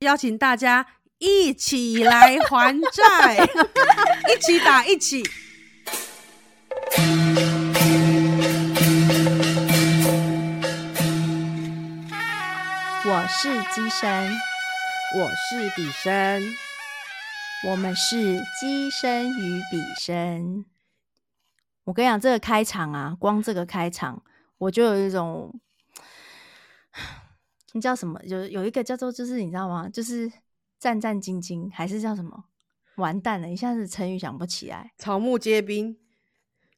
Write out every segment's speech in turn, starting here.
邀请大家一起来还债，一起打一起。我是机神，我是比神，我们是机身与比生。我跟你讲，这个开场啊，光这个开场，我就有一种，你知道什么？有有一个叫做，就是你知道吗？就是战战兢兢，还是叫什么？完蛋了，一下子成语想不起来。草木皆兵，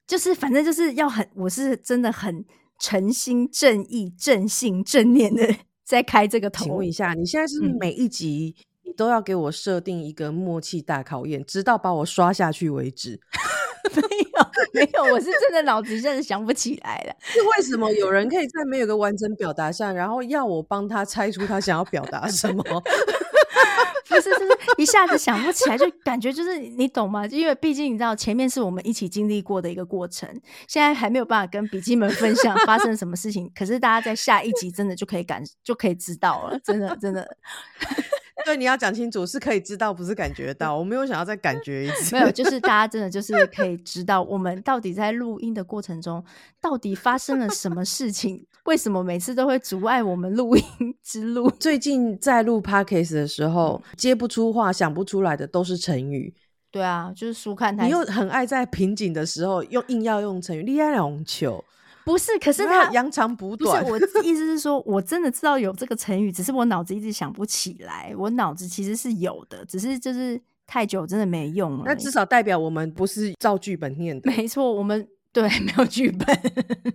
就是反正就是要很，我是真的很诚心正义、正信、正念的 在开这个头。请问一下，你现在是每一集你都要给我设定一个默契大考验，直到把我刷下去为止？没有，没有，我是真的脑子真的想不起来了。是为什么有人可以在没有个完整表达上，然后要我帮他猜出他想要表达什么？不是，就是一下子想不起来，就感觉就是你懂吗？因为毕竟你知道，前面是我们一起经历过的一个过程，现在还没有办法跟笔记们分享发生什么事情。可是大家在下一集真的就可以感就可以知道了，真的真的。对，你要讲清楚，是可以知道，不是感觉到。我没有想要再感觉一次，没有，就是大家真的就是可以知道，我们到底在录音的过程中，到底发生了什么事情？为什么每次都会阻碍我们录音之路？最近在录 podcast 的时候，接不出话、想不出来的都是成语。对啊，就是书看太。你又很爱在瓶颈的时候用硬要用成语，厉害两球。不是，可是他扬长补短。不是，我意思是说，我真的知道有这个成语，只是我脑子一直想不起来。我脑子其实是有的，只是就是太久真的没用了。那至少代表我们不是照剧本念的。没错，我们对没有剧本。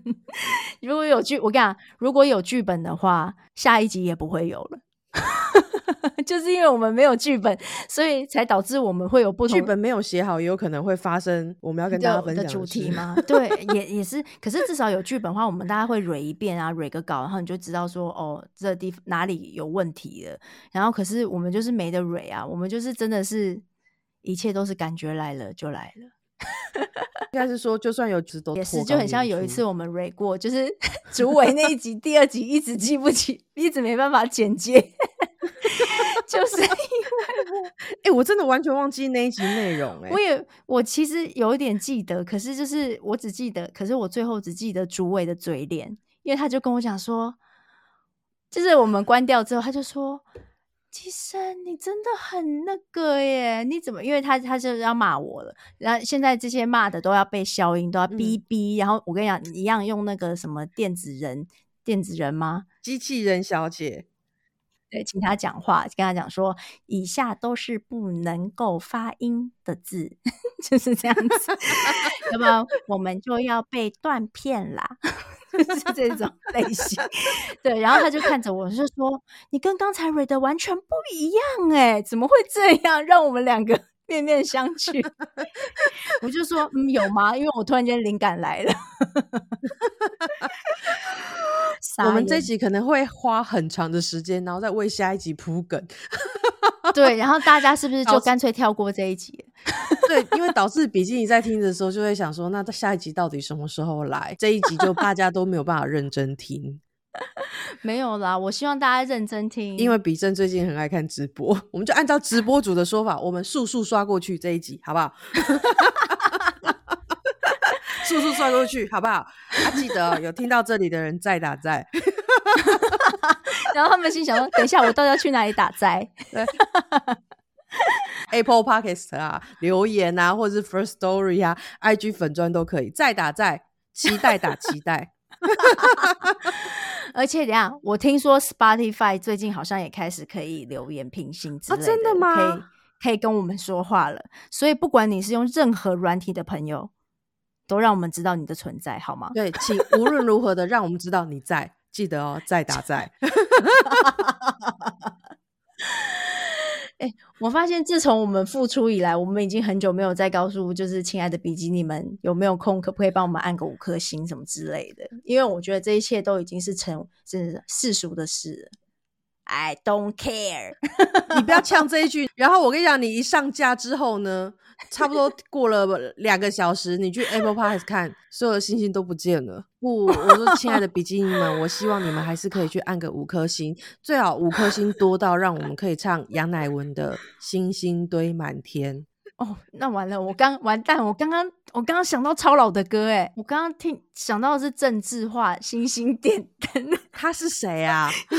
如果有剧，我跟你讲，如果有剧本的话，下一集也不会有了。就是因为我们没有剧本，所以才导致我们会有不同剧本没有写好，也有可能会发生。我们要跟大家分享的主题吗？对，也也是。可是至少有剧本的话，我们大家会蕊一遍啊，蕊个稿，然后你就知道说，哦，这地方哪里有问题了。然后可是我们就是没得蕊啊，我们就是真的是一切都是感觉来了就来了。应该是说，就算有值都也是，就很像有一次我们蕊过，就是 主委那一集，第二集一直记不起，一直没办法剪接。就是因为我，哎，我真的完全忘记那一集内容。哎，我也，我其实有一点记得，可是就是我只记得，可是我最后只记得主委的嘴脸，因为他就跟我讲说，就是我们关掉之后，他就说：“其实你真的很那个耶，你怎么？因为他他就要骂我了，然后现在这些骂的都要被消音，都要哔哔。然后我跟你讲，一样用那个什么电子人，电子人吗？机器人小姐。”对，请他讲话，跟他讲说，以下都是不能够发音的字，就是这样子，要不然我们就要被断片啦，就 是这种类型。对，然后他就看着我，就说：“你跟刚才瑞的完全不一样，哎，怎么会这样？让我们两个面面相觑。”我就说：“嗯，有吗？因为我突然间灵感来了。”我们这 集可能会花很长的时间，然后再为下一集铺梗。对，然后大家是不是就干脆跳过这一集？对，因为导致比基尼在听的时候就会想说，那下一集到底什么时候来？这一集就大家都没有办法认真听。没有啦，我希望大家认真听，因为比正最近很爱看直播，我们就按照直播主的说法，我们速速刷过去这一集，好不好？速速刷过去，好不好？啊，记得有听到这里的人再打在。然后他们心想说：“等一下，我到底要去哪里打斋？” Apple Podcast 啊，留言啊，或者是 First Story 啊，IG 粉砖都可以。再打在，期待打期待。而且，等下我听说 Spotify 最近好像也开始可以留言评星之类的，真的吗？可以可以跟我们说话了。所以，不管你是用任何软体的朋友。都让我们知道你的存在，好吗？对，请无论如何的让我们知道你在，记得哦，在打在。哎，我发现自从我们复出以来，我们已经很久没有再告诉就是亲爱的比基尼们有没有空，可不可以帮我们按个五颗星什么之类的？因为我觉得这一切都已经是成是世俗的事了。I don't care。你不要呛这一句。然后我跟你讲，你一上架之后呢，差不多过了两个小时，你去 Apple Podcast 看，所有的星星都不见了。不，我说亲爱的比基尼们，我希望你们还是可以去按个五颗星，最好五颗星多到让我们可以唱杨乃文的《星星堆满天》。哦，那完了，我刚完蛋，我刚刚我刚刚想到超老的歌，哎，我刚刚听想到的是郑智化，星星点灯，他是谁啊？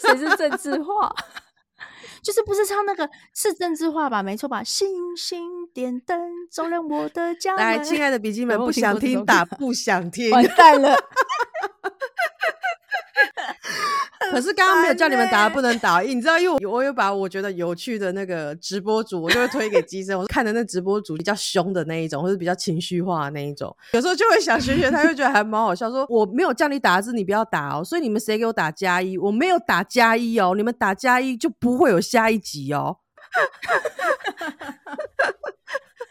谁是郑智化？就是不是唱那个是政治化吧？没错吧？星星点灯照亮我的家。来，亲爱的笔记本，不想听打，不想听，完蛋了。可是刚刚没有叫你们打，不能打。你知道，因为我有把我觉得有趣的那个直播主，我就会推给机生。我看的那直播主比较凶的那一种，或者比较情绪化的那一种，有时候就会想学学，他就觉得还蛮好笑。说我没有叫你打字，你不要打哦。所以你们谁给我打加一？我没有打加一哦。你们打加一就不会有下一集哦。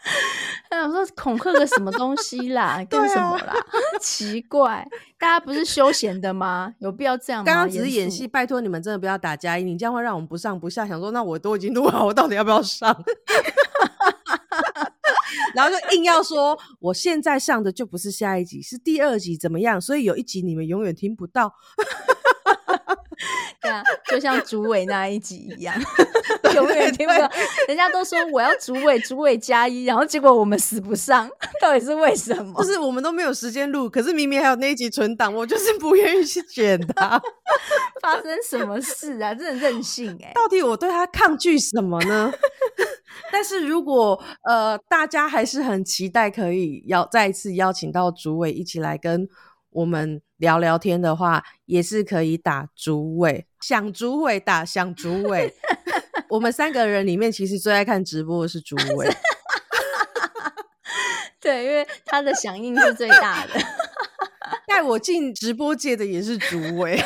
我说恐吓个什么东西啦？干什么啦？奇怪，大家不是休闲的吗？有必要这样吗？刚刚只是演戏，拜托你们真的不要打加一，你这样会让我们不上不下。想说，那我都已经录好，我到底要不要上？然后就硬要说，我现在上的就不是下一集，是第二集，怎么样？所以有一集你们永远听不到。对啊，就像主委那一集一样，永远听不到。人家都说我要主委，主委加一，然后结果我们死不上，到底是为什么？就是我们都没有时间录，可是明明还有那一集存档，我就是不愿意去剪它。发生什么事啊？真的任性哎！到底我对他抗拒什么呢？但是如果呃大家还是很期待可以邀再一次邀请到主委一起来跟。我们聊聊天的话，也是可以打主委，想主委打想主委。我们三个人里面，其实最爱看直播的是主委。对，因为他的响应是最大的。带我进直播界的也是主委。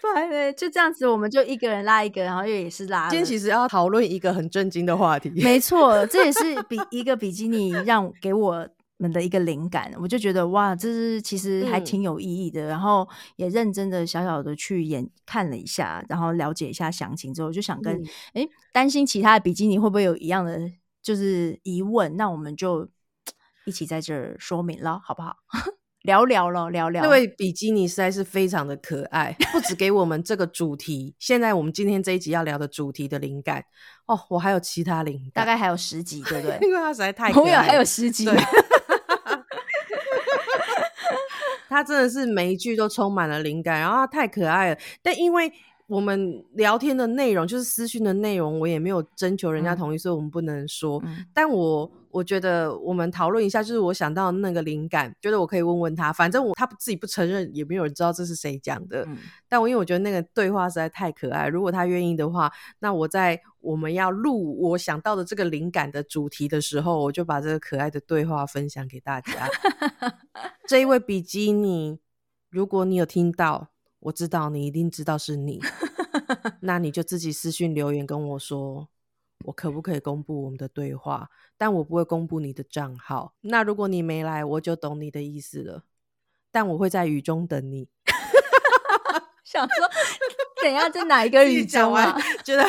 对，就这样子，我们就一个人拉一个，然后又也是拉。今天其实要讨论一个很震惊的话题。没错，这也是比一个比基尼让给我。们的一个灵感，我就觉得哇，这是其实还挺有意义的。然后也认真的小小的去演看了一下，然后了解一下详情之后，就想跟哎担心其他的比基尼会不会有一样的就是疑问，那我们就一起在这儿说明了，好不好？聊聊了，聊聊。这位比基尼实在是非常的可爱，不止给我们这个主题，现在我们今天这一集要聊的主题的灵感哦，我还有其他灵感，大概还有十集，对不对？因为它实在太可爱，还有十集。他真的是每一句都充满了灵感，然后他太可爱了。但因为我们聊天的内容就是私讯的内容，我也没有征求人家同意，所以我们不能说。但我我觉得我们讨论一下，就是我想到那个灵感，觉得我可以问问他。反正我他自己不承认，也没有人知道这是谁讲的。但我因为我觉得那个对话实在太可爱，如果他愿意的话，那我在我们要录我想到的这个灵感的主题的时候，我就把这个可爱的对话分享给大家。这一位比基尼，如果你有听到。我知道你一定知道是你，那你就自己私信留言跟我说，我可不可以公布我们的对话？但我不会公布你的账号。那如果你没来，我就懂你的意思了。但我会在雨中等你。想说，等下在哪一个 雨中啊？觉得。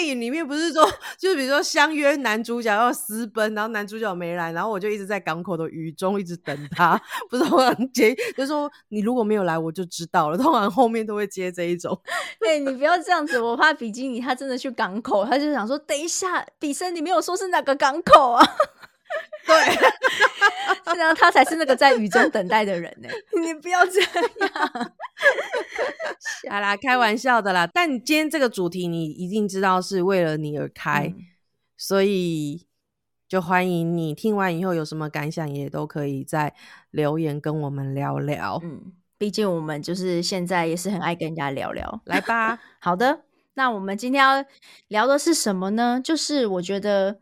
电影里面不是说，就是比如说相约男主角要私奔，然后男主角没来，然后我就一直在港口的雨中一直等他。不是我接，就说你如果没有来，我就知道了。通常后面都会接这一种。对你不要这样子，我怕比基尼他真的去港口，他就想说，等一下，比森你没有说是哪个港口啊？对，这样他才是那个在雨中等待的人呢。你不要这样，好啦，开玩笑的啦。但今天这个主题你一定知道是为了你而开，所以就欢迎你听完以后有什么感想，也都可以在留言跟我们聊聊。嗯，毕竟我们就是现在也是很爱跟人家聊聊。来吧，好的，那我们今天要聊的是什么呢？就是我觉得。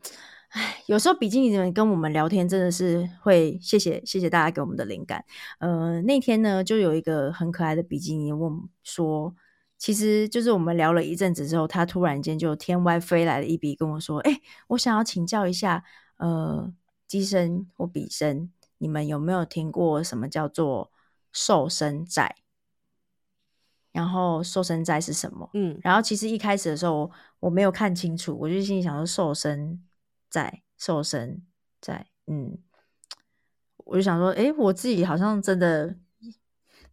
唉，有时候比基尼人跟我们聊天，真的是会谢谢谢谢大家给我们的灵感。呃，那天呢，就有一个很可爱的比基尼问说，其实就是我们聊了一阵子之后，他突然间就天外飞来了一笔跟我说：“哎，我想要请教一下，呃，机身或比身，你们有没有听过什么叫做瘦身债？”然后瘦身债是什么？嗯，然后其实一开始的时候我没有看清楚，我就心里想说瘦身在，瘦身在，嗯，我就想说，诶，我自己好像真的。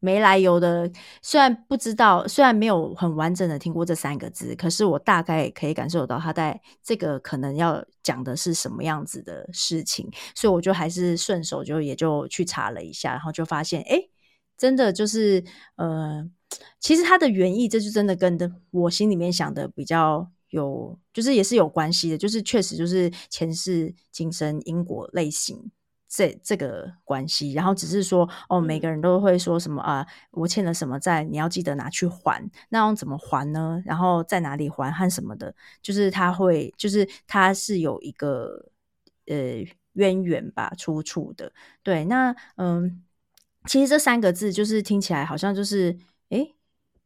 没来由的，虽然不知道，虽然没有很完整的听过这三个字，可是我大概可以感受到他在这个可能要讲的是什么样子的事情，所以我就还是顺手就也就去查了一下，然后就发现，哎，真的就是呃，其实它的原意，这就真的跟的我心里面想的比较有，就是也是有关系的，就是确实就是前世今生因果类型。这这个关系，然后只是说哦，每个人都会说什么啊？我欠了什么债，你要记得拿去还。那要怎么还呢？然后在哪里还和什么的？就是他会，就是他是有一个呃渊源吧，出处的。对，那嗯，其实这三个字就是听起来好像就是诶。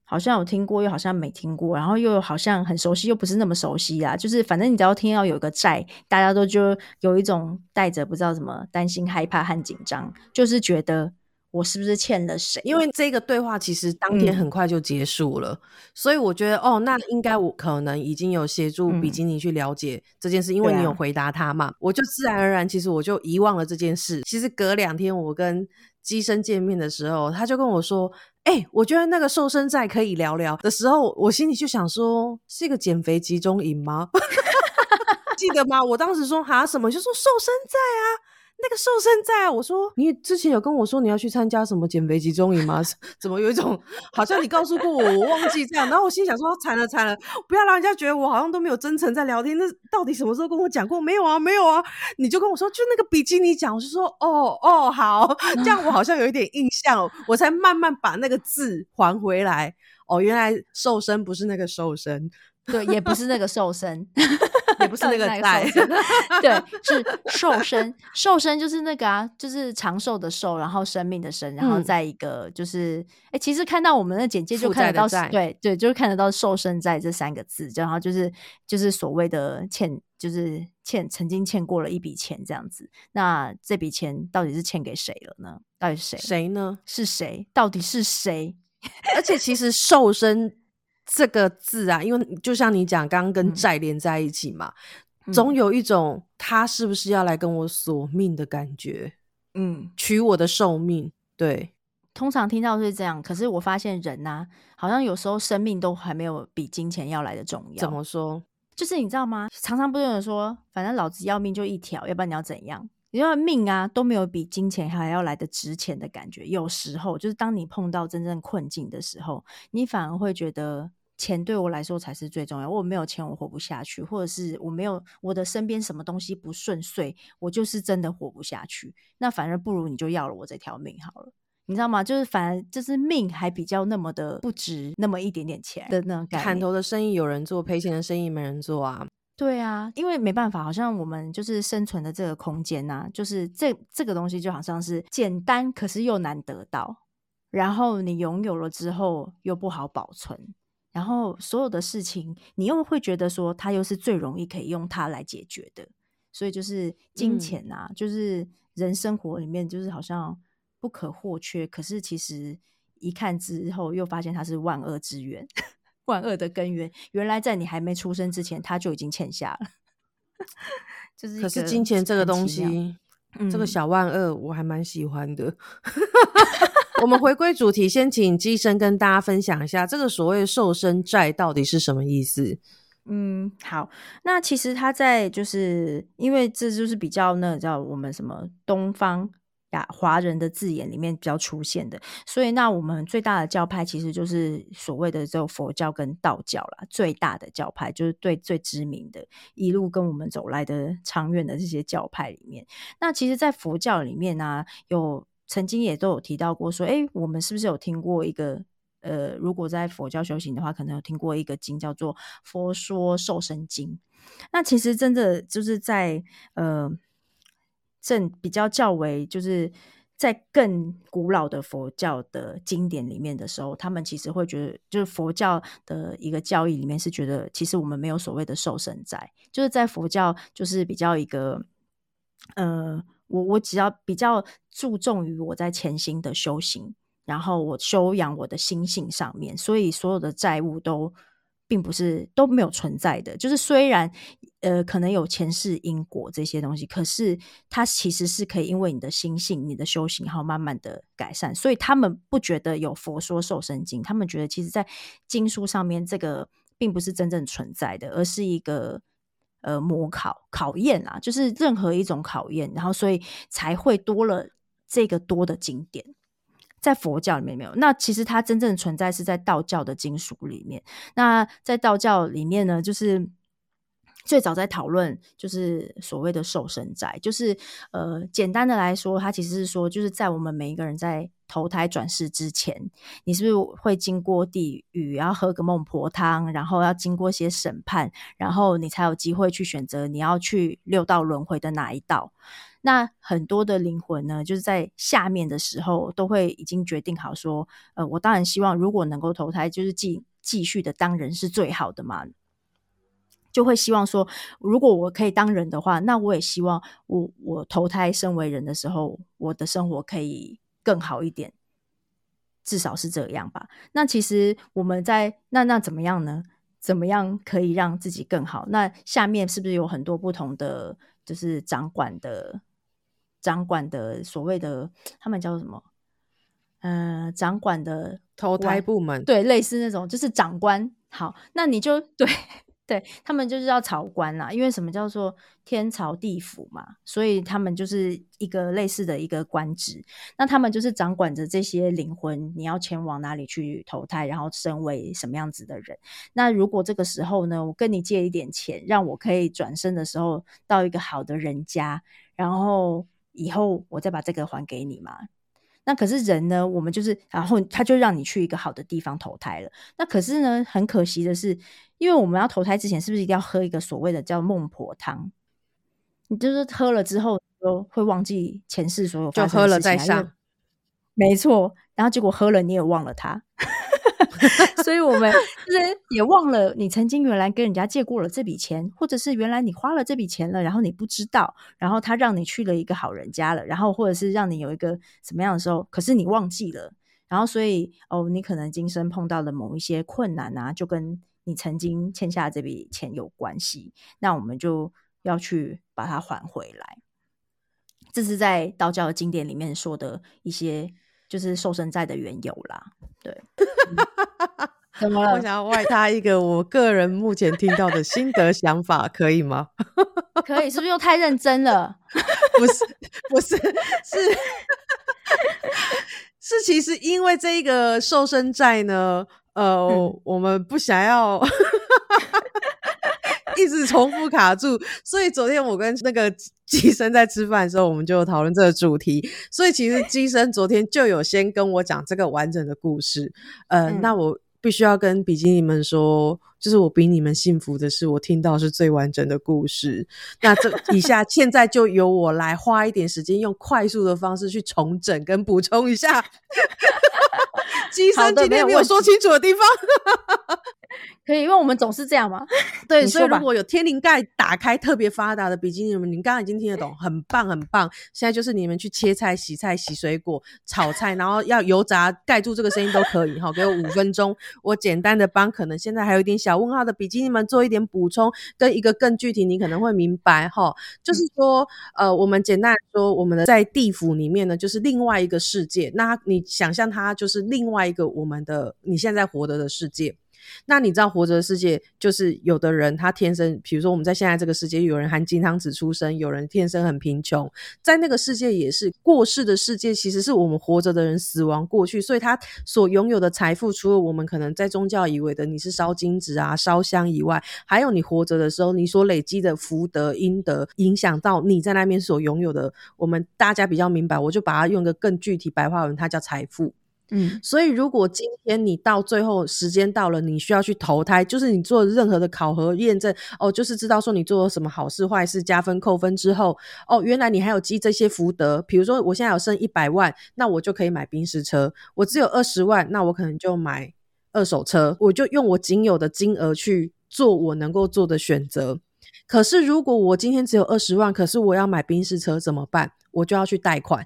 好像有听过，又好像没听过，然后又好像很熟悉，又不是那么熟悉啊。就是反正你只要听到有一个债，大家都就有一种带着不知道怎么担心、害怕和紧张，就是觉得我是不是欠了谁？因为这个对话其实当天很快就结束了，所以我觉得哦，那应该我可能已经有协助比基尼去了解这件事，因为你有回答他嘛，我就自然而然其实我就遗忘了这件事。其实隔两天我跟机身见面的时候，他就跟我说。哎，我觉得那个瘦身债可以聊聊的时候，我心里就想说，是一个减肥集中营吗？记得吗？我当时说哈什么，就说瘦身债啊。那个瘦身在啊！我说你之前有跟我说你要去参加什么减肥集中营吗？怎么有一种好像你告诉过我，我忘记这样。然后我心想说惨了惨了，不要让人家觉得我好像都没有真诚在聊天。那到底什么时候跟我讲过？没有啊，没有啊。你就跟我说就那个比基尼讲，我就说哦哦好，这样我好像有一点印象，我才慢慢把那个字还回来。哦，原来瘦身不是那个瘦身。对，也不是那个瘦身，也不是那个带，对，是瘦身。瘦身就是那个啊，就是长寿的寿，然后生命的生，然后再一个就是，哎，其实看到我们的简介就看得到，对对，就是看得到瘦身在这三个字，然后就是就是所谓的欠，就是欠曾经欠过了一笔钱这样子。那这笔钱到底是欠给谁了呢？到底是谁？谁呢？是谁？到底是谁？而且其实瘦身。这个字啊，因为就像你讲，刚刚跟债连在一起嘛，总有一种他是不是要来跟我索命的感觉，嗯，取我的寿命。对，通常听到是这样，可是我发现人呐，好像有时候生命都还没有比金钱要来的重要。怎么说？就是你知道吗？常常不是有人说，反正老子要命就一条，要不然你要怎样？因为命啊都没有比金钱还要来的值钱的感觉。有时候就是当你碰到真正困境的时候，你反而会觉得。钱对我来说才是最重要。我没有钱，我活不下去；或者是我没有我的身边什么东西不顺遂，我就是真的活不下去。那反而不如你就要了我这条命好了，你知道吗？就是反而就是命还比较那么的不值那么一点点钱的那种感觉。砍头的生意有人做，赔钱的生意没人做啊。对啊，因为没办法，好像我们就是生存的这个空间呐，就是这这个东西就好像是简单，可是又难得到，然后你拥有了之后又不好保存。然后所有的事情，你又会觉得说，它又是最容易可以用它来解决的，所以就是金钱啊，就是人生活里面就是好像不可或缺。可是其实一看之后，又发现它是万恶之源，万恶的根源。原来在你还没出生之前，它就已经欠下了。就是，可是金钱这个东西，这个小万恶，我还蛮喜欢的。我们回归主题，先请机生跟大家分享一下这个所谓瘦身债到底是什么意思。嗯，好，那其实他在就是因为这就是比较那叫我们什么东方呀华人的字眼里面比较出现的，所以那我们最大的教派其实就是所谓的这个佛教跟道教啦，最大的教派就是对最知名的，一路跟我们走来的长远的这些教派里面，那其实，在佛教里面呢有。曾经也都有提到过，说，哎，我们是不是有听过一个，呃，如果在佛教修行的话，可能有听过一个经叫做《佛说瘦身经》。那其实真的就是在，呃，正比较较为就是在更古老的佛教的经典里面的时候，他们其实会觉得，就是佛教的一个教义里面是觉得，其实我们没有所谓的瘦身在，就是在佛教就是比较一个，呃。我我只要比较注重于我在潜心的修行，然后我修养我的心性上面，所以所有的债务都并不是都没有存在的。就是虽然呃可能有前世因果这些东西，可是它其实是可以因为你的心性、你的修行，然后慢慢的改善。所以他们不觉得有佛说受生经，他们觉得其实在经书上面这个并不是真正存在的，而是一个呃模考考验啊，就是任何一种考验，然后所以才会多了这个多的经典。在佛教里面没有，那其实它真正存在是在道教的经书里面。那在道教里面呢，就是最早在讨论，就是所谓的受身债，就是呃，简单的来说，它其实是说，就是在我们每一个人在投胎转世之前，你是不是会经过地狱，然后喝个孟婆汤，然后要经过些审判，然后你才有机会去选择你要去六道轮回的哪一道。那很多的灵魂呢，就是在下面的时候，都会已经决定好说，呃，我当然希望如果能够投胎，就是继继续的当人是最好的嘛，就会希望说，如果我可以当人的话，那我也希望我我投胎身为人的时候，我的生活可以更好一点，至少是这样吧。那其实我们在那那怎么样呢？怎么样可以让自己更好？那下面是不是有很多不同的，就是掌管的？掌管的所谓的他们叫做什么？呃，掌管的投胎部门，对，类似那种就是长官。好，那你就 对对，他们就是要朝官啦，因为什么叫做天朝地府嘛，所以他们就是一个类似的一个官职。那他们就是掌管着这些灵魂，你要前往哪里去投胎，然后身为什么样子的人。那如果这个时候呢，我跟你借一点钱，让我可以转身的时候到一个好的人家，然后。以后我再把这个还给你嘛？那可是人呢？我们就是，然后他就让你去一个好的地方投胎了。那可是呢，很可惜的是，因为我们要投胎之前，是不是一定要喝一个所谓的叫孟婆汤？你就是喝了之后都会忘记前世所有，就喝了再上。没错，然后结果喝了你也忘了他。所以，我们就是也忘了你曾经原来跟人家借过了这笔钱，或者是原来你花了这笔钱了，然后你不知道，然后他让你去了一个好人家了，然后或者是让你有一个什么样的时候，可是你忘记了，然后所以哦，你可能今生碰到的某一些困难啊，就跟你曾经欠下这笔钱有关系，那我们就要去把它还回来。这是在道教的经典里面说的一些。就是瘦身债的缘由啦，对。怎么了？我想要外插一个我个人目前听到的心得想法，可以吗？可以，是不是又太认真了？不是，不是，是是，其实因为这个瘦身债呢，呃，我们不想要。一直重复卡住，所以昨天我跟那个机生在吃饭的时候，我们就讨论这个主题。所以其实机生昨天就有先跟我讲这个完整的故事。呃，那我必须要跟比基尼们说，就是我比你们幸福的是，我听到是最完整的故事。那这以下现在就由我来花一点时间，用快速的方式去重整跟补充一下。机生今天没有说清楚的地方。可以，因为我们总是这样嘛。对，所以如果有天灵盖打开特别发达的比基尼们，你刚刚已经听得懂，很棒很棒。现在就是你们去切菜、洗菜、洗水果、炒菜，然后要油炸盖住这个声音都可以哈。给我五分钟，我简单的帮可能现在还有一点小问号的笔记，你们做一点补充，跟一个更具体，你可能会明白哈。就是说，呃，我们简单说，我们的在地府里面呢，就是另外一个世界。那你想象它就是另外一个我们的你现在活得的世界。那你知道活着的世界就是有的人他天生，比如说我们在现在这个世界，有人含金汤匙出生，有人天生很贫穷，在那个世界也是过世的世界，其实是我们活着的人死亡过去，所以他所拥有的财富，除了我们可能在宗教以为的你是烧金纸啊、烧香以外，还有你活着的时候你所累积的福德阴德，影响到你在那边所拥有的，我们大家比较明白，我就把它用个更具体白话文，它叫财富。嗯，所以如果今天你到最后时间到了，你需要去投胎，就是你做任何的考核验证，哦，就是知道说你做了什么好事坏事，加分扣分之后，哦，原来你还有积这些福德。比如说我现在有剩一百万，那我就可以买宾士车；我只有二十万，那我可能就买二手车。我就用我仅有的金额去做我能够做的选择。可是如果我今天只有二十万，可是我要买宾士车怎么办？我就要去贷款。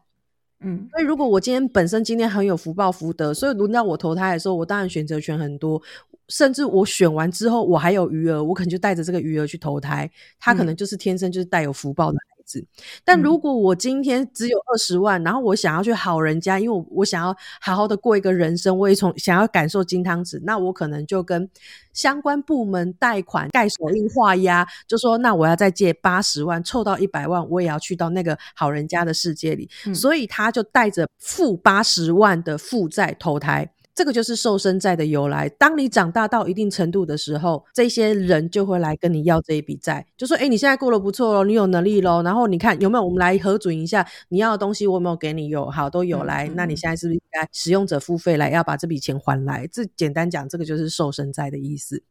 嗯，所以如果我今天本身今天很有福报福德，所以轮到我投胎的时候，我当然选择权很多。甚至我选完之后，我还有余额，我可能就带着这个余额去投胎。他可能就是天生就是带有福报的孩子。但如果我今天只有二十万，然后我想要去好人家，因为我我想要好好的过一个人生，我也从想要感受金汤匙，那我可能就跟相关部门贷款盖手印画押，就说那我要再借八十万，凑到一百万，我也要去到那个好人家的世界里。所以他就带着负八十万的负债投胎。这个就是瘦身债的由来。当你长大到一定程度的时候，这些人就会来跟你要这一笔债，就说：“哎，你现在过得不错喽，你有能力喽。然后你看有没有，我们来核准一下你要的东西，我有没有给你？有，好，都有来。那你现在是不是应该使用者付费来要把这笔钱还来？这简单讲，这个就是瘦身债的意思。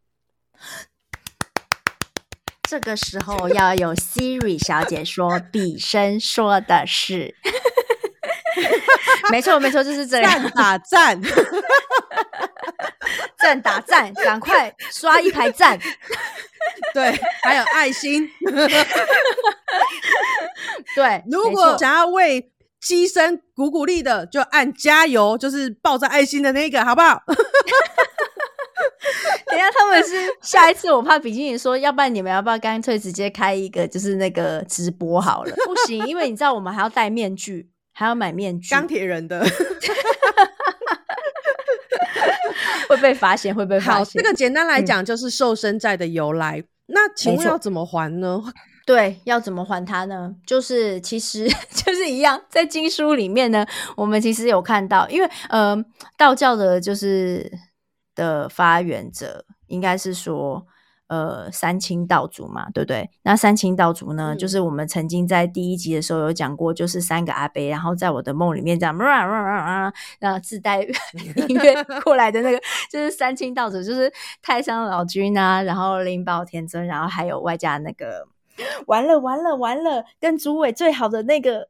这个时候要有 Siri 小姐说，比生说的是。” 没错，没错，就是这样。赞打赞，赞打赞，赶快刷一排赞。对，还有爱心。对，如果想要为机身鼓鼓励的，就按加油，就是抱着爱心的那个，好不好？等下他们是下一次，我怕比基尼说，要不然你们要不要干脆直接开一个，就是那个直播好了？不行，因为你知道我们还要戴面具。还要买面具，钢铁人的 会被发现，会被发现。这个简单来讲就是瘦身债的由来。那请问要怎么还呢？对，要怎么还它呢？就是其实 就是一样，在经书里面呢，我们其实有看到，因为呃，道教的就是的发源者应该是说。呃，三清道祖嘛，对不对？那三清道祖呢，就是我们曾经在第一集的时候有讲过，就是三个阿伯，然后在我的梦里面这样，然后自带 音乐过来的那个，就是三清道祖，就是太上老君啊，然后灵宝天尊，然后还有外加那个，完了完了完了，跟主委最好的那个，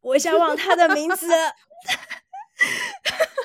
我想忘他的名字，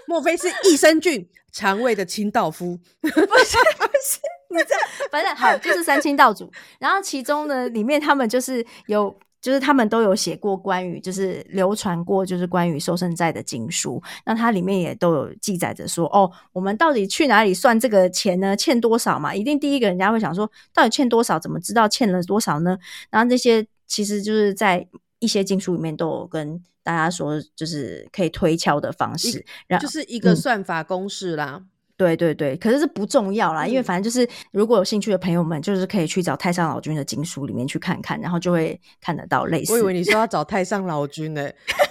莫非是益生菌？肠胃的清道夫 不是不是，你这反正好就是三清道祖，然后其中呢里面他们就是有就是他们都有写过关于就是流传过就是关于收生债的经书，那它里面也都有记载着说哦，我们到底去哪里算这个钱呢？欠多少嘛？一定第一个人家会想说，到底欠多少？怎么知道欠了多少呢？然后这些其实就是在一些经书里面都有跟。大家说就是可以推敲的方式，然后就是一个算法公式啦。对对对，可是这不重要啦，因为反正就是如果有兴趣的朋友们，就是可以去找太上老君的经书里面去看看，然后就会看得到类似。我以为你说要找太上老君呢，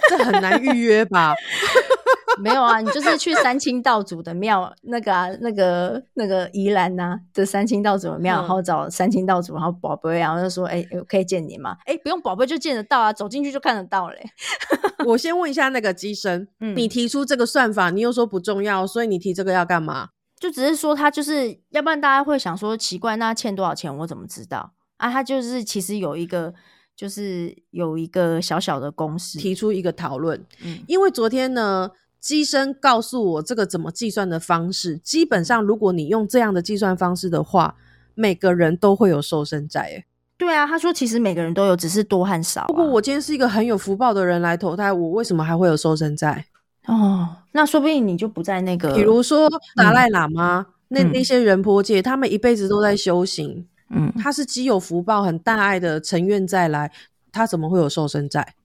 这很难预约吧？没有啊，你就是去三清道祖的庙，那个啊，那个那个宜兰呐的三清道祖的庙，然后找三清道祖，然后宝贝，然后就说：“哎，可以见你吗？”哎，不用宝贝就见得到啊，走进去就看得到嘞。我先问一下那个机身，你提出这个算法，你又说不重要，所以你提这个要干嘛？就只是说他就是要不然大家会想说奇怪，那欠多少钱我怎么知道啊？他就是其实有一个就是有一个小小的公式，提出一个讨论。嗯，因为昨天呢。机身告诉我这个怎么计算的方式，基本上如果你用这样的计算方式的话，每个人都会有瘦身债。哎，对啊，他说其实每个人都有，只是多和少。如果我今天是一个很有福报的人来投胎，我为什么还会有瘦身债？哦，那说不定你就不在那个，比如说达赖喇嘛那那些人波界，他们一辈子都在修行，嗯，他是积有福报、很大爱的成愿再来，他怎么会有瘦身债？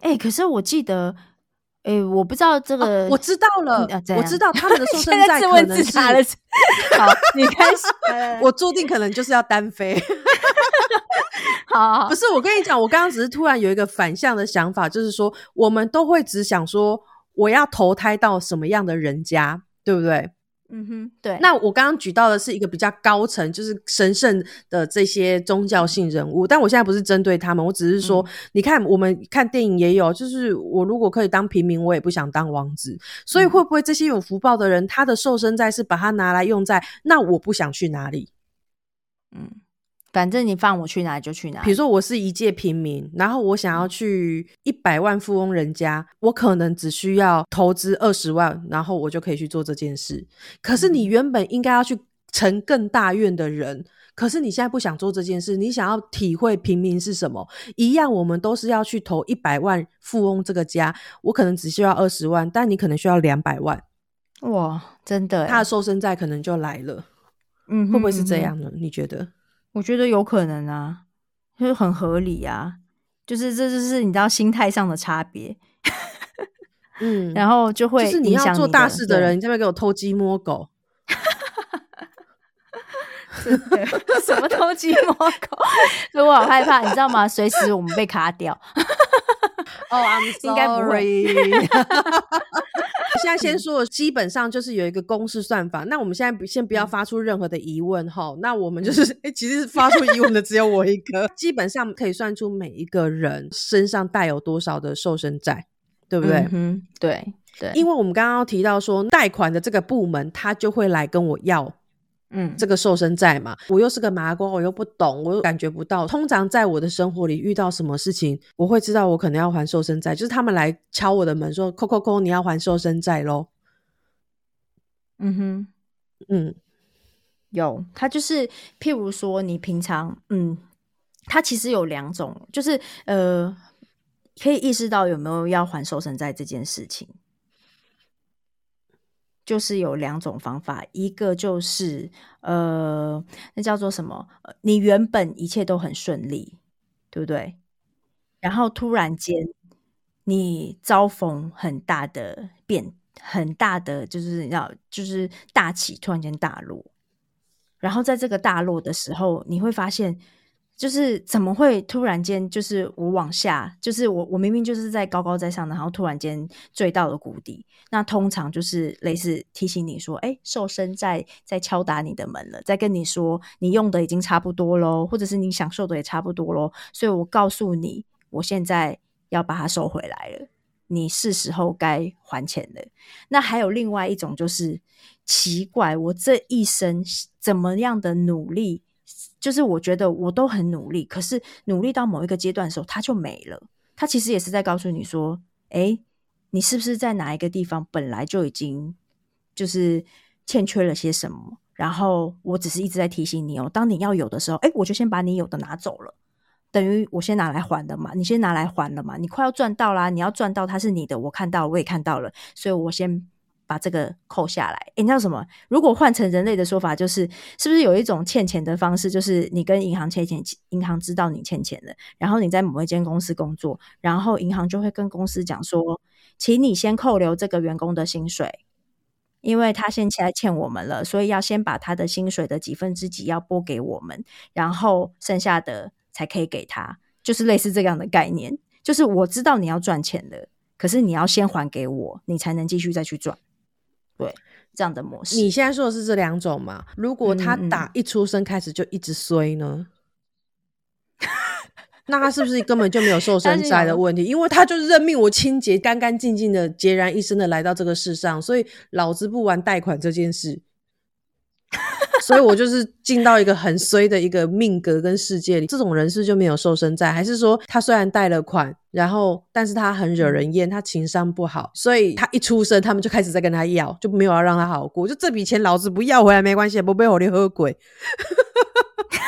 哎，可是我记得。哎，我不知道这个，我知道了，我知道他们的 瘦身在可能是 好，你开始，我注定可能就是要单飞。好，不是我跟你讲，我刚刚只是突然有一个反向的想法，就是说我们都会只想说我要投胎到什么样的人家，对不对？嗯哼，对。那我刚刚举到的是一个比较高层，就是神圣的这些宗教性人物，但我现在不是针对他们，我只是说，你看我们看电影也有，就是我如果可以当平民，我也不想当王子。所以会不会这些有福报的人，他的受身在是把它拿来用在那我不想去哪里？嗯。反正你放我去哪里就去哪。比如说，我是一介平民，然后我想要去一百万富翁人家，我可能只需要投资二十万，然后我就可以去做这件事。可是你原本应该要去成更大愿的人。可是你现在不想做这件事，你想要体会平民是什么？一样，我们都是要去投一百万富翁这个家，我可能只需要二十万，但你可能需要两百万。哇，真的，他的瘦身债可能就来了。嗯，会不会是这样呢？你觉得？我觉得有可能啊，就是很合理啊，就是这就是你知道心态上的差别。嗯，然后就会就是你要做大事的人，你这边给我偷鸡摸狗。什么偷鸡摸狗？所以我好害怕，你知道吗？随时我们被卡掉。哦，I'm sorry。应该不会。现在 先说，基本上就是有一个公式算法。那我们现在先不要发出任何的疑问哈。那我们就是，哎，其实发出疑问的只有我一个。基本上可以算出每一个人身上带有多少的瘦身债，对不对？嗯，对对。因为我们刚刚提到说，贷款的这个部门他就会来跟我要。嗯，这个瘦身债嘛，我又是个麻瓜，我又不懂，我又感觉不到。通常在我的生活里遇到什么事情，我会知道我可能要还瘦身债，就是他们来敲我的门说：“扣扣扣，你要还瘦身债喽。”嗯哼，嗯，有，他就是譬如说，你平常，嗯，他其实有两种，就是呃，可以意识到有没有要还瘦身债这件事情。就是有两种方法，一个就是呃，那叫做什么？你原本一切都很顺利，对不对？然后突然间你遭逢很大的变，很大的就是要就是大起，突然间大落。然后在这个大落的时候，你会发现。就是怎么会突然间就是我往下，就是我我明明就是在高高在上的，然后突然间坠到了谷底。那通常就是类似提醒你说，哎，瘦身在在敲打你的门了，在跟你说你用的已经差不多喽，或者是你享受的也差不多喽。所以我告诉你，我现在要把它收回来了，你是时候该还钱了。那还有另外一种就是奇怪，我这一生怎么样的努力。就是我觉得我都很努力，可是努力到某一个阶段的时候，它就没了。它其实也是在告诉你说：“哎，你是不是在哪一个地方本来就已经就是欠缺了些什么？然后我只是一直在提醒你哦，当你要有的时候，哎，我就先把你有的拿走了，等于我先拿来还的嘛。你先拿来还了嘛，你快要赚到啦，你要赚到它是你的，我看到我也看到了，所以我先。”把这个扣下来，你知道什么？如果换成人类的说法，就是是不是有一种欠钱的方式？就是你跟银行欠钱，银行知道你欠钱了，然后你在某一间公司工作，然后银行就会跟公司讲说，请你先扣留这个员工的薪水，因为他现在欠我们了，所以要先把他的薪水的几分之几要拨给我们，然后剩下的才可以给他，就是类似这样的概念。就是我知道你要赚钱的，可是你要先还给我，你才能继续再去赚。对，这样的模式。你现在说的是这两种嘛？如果他打一出生开始就一直衰呢？那他是不是根本就没有瘦身债的问题？因为他就是任命，我清洁干干净净的，孑然一身的来到这个世上，所以老子不玩贷款这件事。所以我就是进到一个很衰的一个命格跟世界里，这种人是就没有瘦身债，还是说他虽然贷了款，然后但是他很惹人厌，他情商不好，所以他一出生他们就开始在跟他要，就没有要让他好过，就这笔钱老子不要回来没关系，不被我的喝鬼，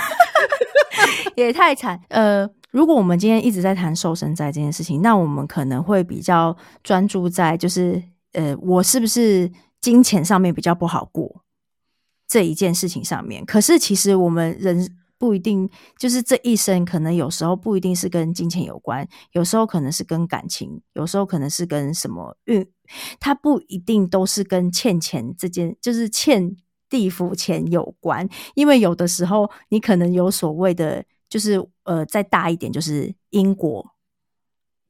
也太惨。呃，如果我们今天一直在谈瘦身债这件事情，那我们可能会比较专注在就是呃，我是不是金钱上面比较不好过。这一件事情上面，可是其实我们人不一定就是这一生，可能有时候不一定是跟金钱有关，有时候可能是跟感情，有时候可能是跟什么运，它不一定都是跟欠钱这件，就是欠地府钱有关，因为有的时候你可能有所谓的，就是呃，再大一点，就是因果。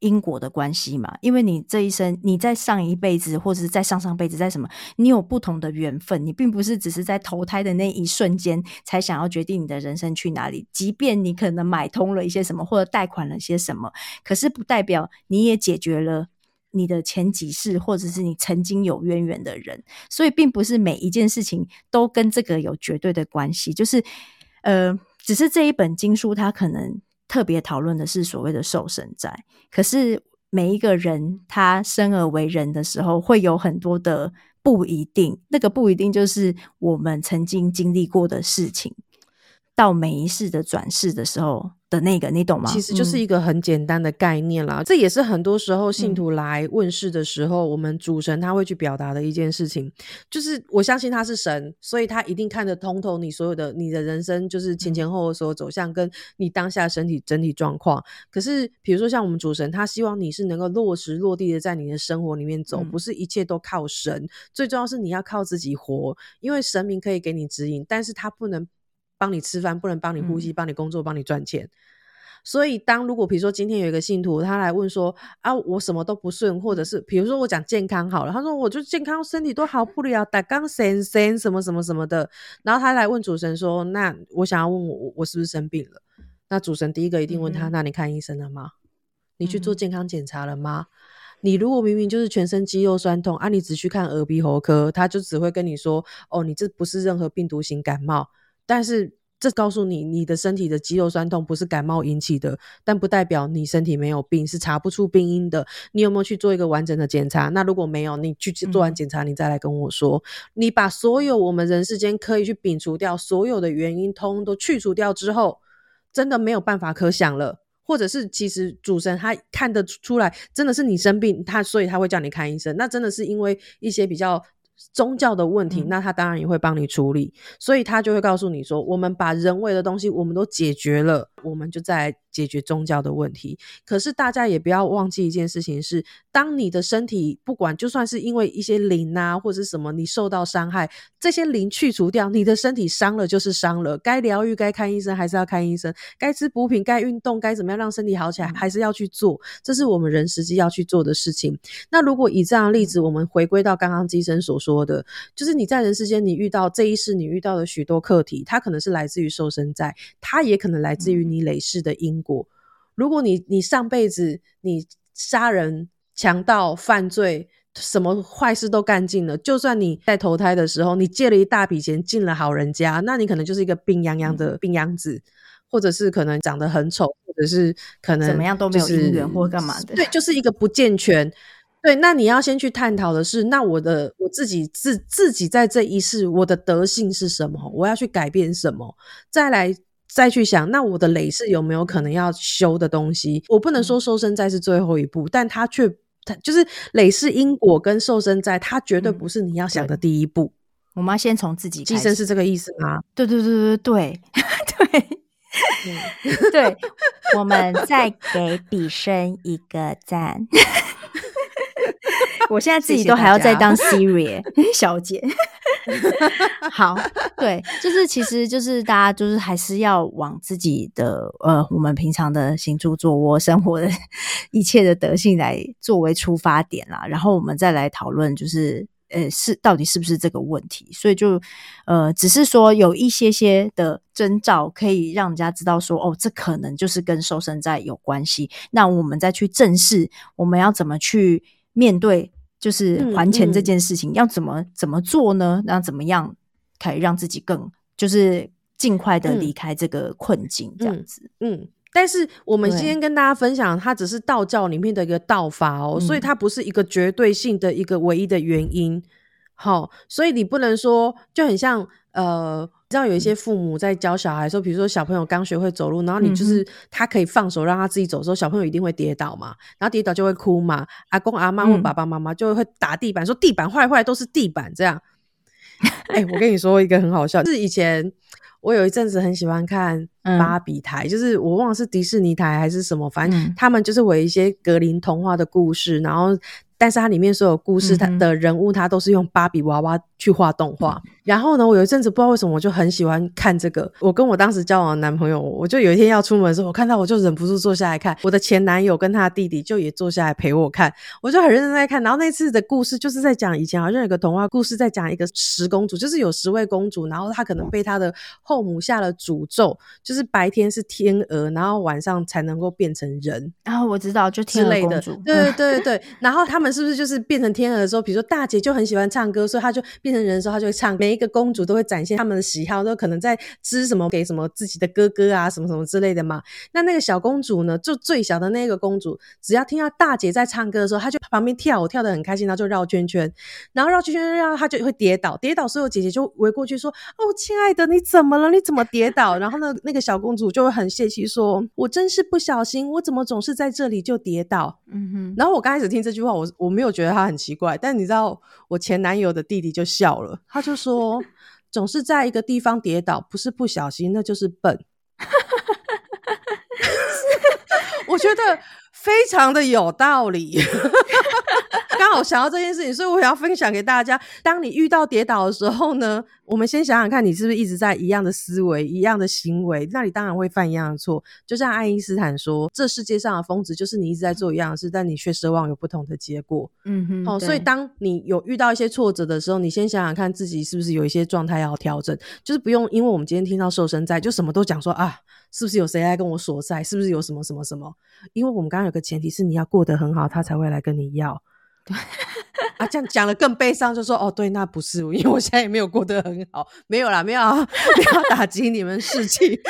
因果的关系嘛，因为你这一生，你在上一辈子或者是在上上辈子，在什么，你有不同的缘分，你并不是只是在投胎的那一瞬间才想要决定你的人生去哪里。即便你可能买通了一些什么，或者贷款了些什么，可是不代表你也解决了你的前几世，或者是你曾经有渊源的人。所以，并不是每一件事情都跟这个有绝对的关系。就是，呃，只是这一本经书，它可能。特别讨论的是所谓的瘦身债，可是每一个人他生而为人的时候，会有很多的不一定，那个不一定就是我们曾经经历过的事情。到每一世的转世的时候的那个，你懂吗？其实就是一个很简单的概念啦。这也是很多时候信徒来问世的时候，我们主神他会去表达的一件事情，就是我相信他是神，所以他一定看得通透你所有的你的人生，就是前前后后所有走向，跟你当下身体整体状况。可是，比如说像我们主神，他希望你是能够落实落地的在你的生活里面走，不是一切都靠神。最重要是你要靠自己活，因为神明可以给你指引，但是他不能。帮你吃饭不能帮你呼吸，帮你工作，帮你赚钱。所以，当如果比如说今天有一个信徒他来问说啊，我什么都不顺，或者是比如说我讲健康好了，他说我就健康身体都好不了，打刚神神什么什么什么的。然后他来问主神说，那我想要问我我是不是生病了？那主神第一个一定问他，那你看医生了吗？你去做健康检查了吗？你如果明明就是全身肌肉酸痛啊，你只去看耳鼻喉科，他就只会跟你说，哦，你这不是任何病毒型感冒。但是这告诉你，你的身体的肌肉酸痛不是感冒引起的，但不代表你身体没有病，是查不出病因的。你有没有去做一个完整的检查？那如果没有，你去做完检查，你再来跟我说。你把所有我们人世间可以去摒除掉所有的原因，通都去除掉之后，真的没有办法可想了。或者是其实主神他看得出来，真的是你生病，他所以他会叫你看医生。那真的是因为一些比较。宗教的问题，那他当然也会帮你处理，所以他就会告诉你说，我们把人为的东西我们都解决了，我们就在。解决宗教的问题，可是大家也不要忘记一件事情是：当你的身体不管就算是因为一些灵啊或者什么你受到伤害，这些灵去除掉，你的身体伤了就是伤了，该疗愈该看医生还是要看医生，该吃补品该运动该怎么样让身体好起来还是要去做，这是我们人实际要去做的事情。那如果以这样的例子，我们回归到刚刚机生所说的，就是你在人世间你遇到这一世你遇到的许多课题，它可能是来自于受身在，它也可能来自于你累世的因。果，如果你你上辈子你杀人、强盗、犯罪，什么坏事都干尽了，就算你在投胎的时候，你借了一大笔钱进了好人家，那你可能就是一个病殃殃的病秧子，或者是可能长得很丑，或者是可能怎么样都没有姻缘或干嘛的，对，就是一个不健全。对，那你要先去探讨的是，那我的我自己自自己在这一世，我的德性是什么？我要去改变什么？再来。再去想，那我的累是有没有可能要修的东西？我不能说瘦身债是最后一步，但它却它就是累是因果跟瘦身债，它绝对不是你要想的第一步。我们要先从自己寄生是这个意思吗？对对对对对 对 对，我们再给比生一个赞。我现在自己都还要再当 Siri 小姐。好，对，就是其实就是大家就是还是要往自己的呃，我们平常的行住坐卧生活的一切的德性来作为出发点啦，然后我们再来讨论，就是呃，是到底是不是这个问题？所以就呃，只是说有一些些的征兆可以让人家知道说，哦，这可能就是跟瘦身在有关系。那我们再去正视，我们要怎么去面对？就是还钱这件事情要怎么怎么做呢？那怎么样可以让自己更就是尽快的离开这个困境？这样子，嗯。但是我们今天跟大家分享，它只是道教里面的一个道法哦，所以它不是一个绝对性的一个唯一的原因。好，所以你不能说就很像呃。知道有一些父母在教小孩说，比如说小朋友刚学会走路，然后你就是他可以放手让他自己走的时候，小朋友一定会跌倒嘛，然后跌倒就会哭嘛。阿公阿妈或爸爸妈妈就会打地板，说地板坏坏都是地板这样。哎，我跟你说一个很好笑，就是以前我有一阵子很喜欢看芭比台，就是我忘了是迪士尼台还是什么，反正他们就是为一些格林童话的故事，然后但是它里面所有故事它的人物，它都是用芭比娃娃去画动画。然后呢，我有一阵子不知道为什么，我就很喜欢看这个。我跟我当时交往的男朋友，我就有一天要出门的时候，我看到我就忍不住坐下来看。我的前男友跟他弟弟就也坐下来陪我看，我就很认真在看。然后那次的故事就是在讲以前好像有个童话故事，在讲一个十公主，就是有十位公主，然后她可能被她的后母下了诅咒，就是白天是天鹅，然后晚上才能够变成人。然后我知道，就天鹅公主，对对对对。然后他们是不是就是变成天鹅的时候，比如说大姐就很喜欢唱歌，所以她就变成人的时候，他就会唱。每每一个公主都会展现他们的喜好，都可能在织什么给什么自己的哥哥啊，什么什么之类的嘛。那那个小公主呢，就最小的那个公主，只要听到大姐在唱歌的时候，她就旁边跳舞跳得很开心，然后就绕圈圈，然后绕圈圈绕，她就会跌倒，跌倒，所有姐姐就围过去说：“哦，亲爱的，你怎么了？你怎么跌倒？”然后呢，那个小公主就会很泄气说：“我真是不小心，我怎么总是在这里就跌倒？”嗯哼。然后我刚开始听这句话，我我没有觉得她很奇怪，但你知道，我前男友的弟弟就笑了，他就说：“总是在一个地方跌倒，不是不小心，那就是笨。”我觉得非常的有道理。刚好想到这件事情，所以我要分享给大家。当你遇到跌倒的时候呢，我们先想想看，你是不是一直在一样的思维、一样的行为？那你当然会犯一样的错。就像爱因斯坦说：“这世界上的疯子就是你一直在做一样的事，但你却奢望有不同的结果。”嗯哼。好，所以当你有遇到一些挫折的时候，你先想想看自己是不是有一些状态要调整，就是不用因为我们今天听到瘦身在，就什么都讲说啊，是不是有谁来跟我索债？是不是有什么什么什么？因为我们刚刚有个前提是你要过得很好，他才会来跟你要。啊，这样讲了更悲伤，就说哦，对，那不是，因为我现在也没有过得很好，没有啦，没有，不要打击你们士气，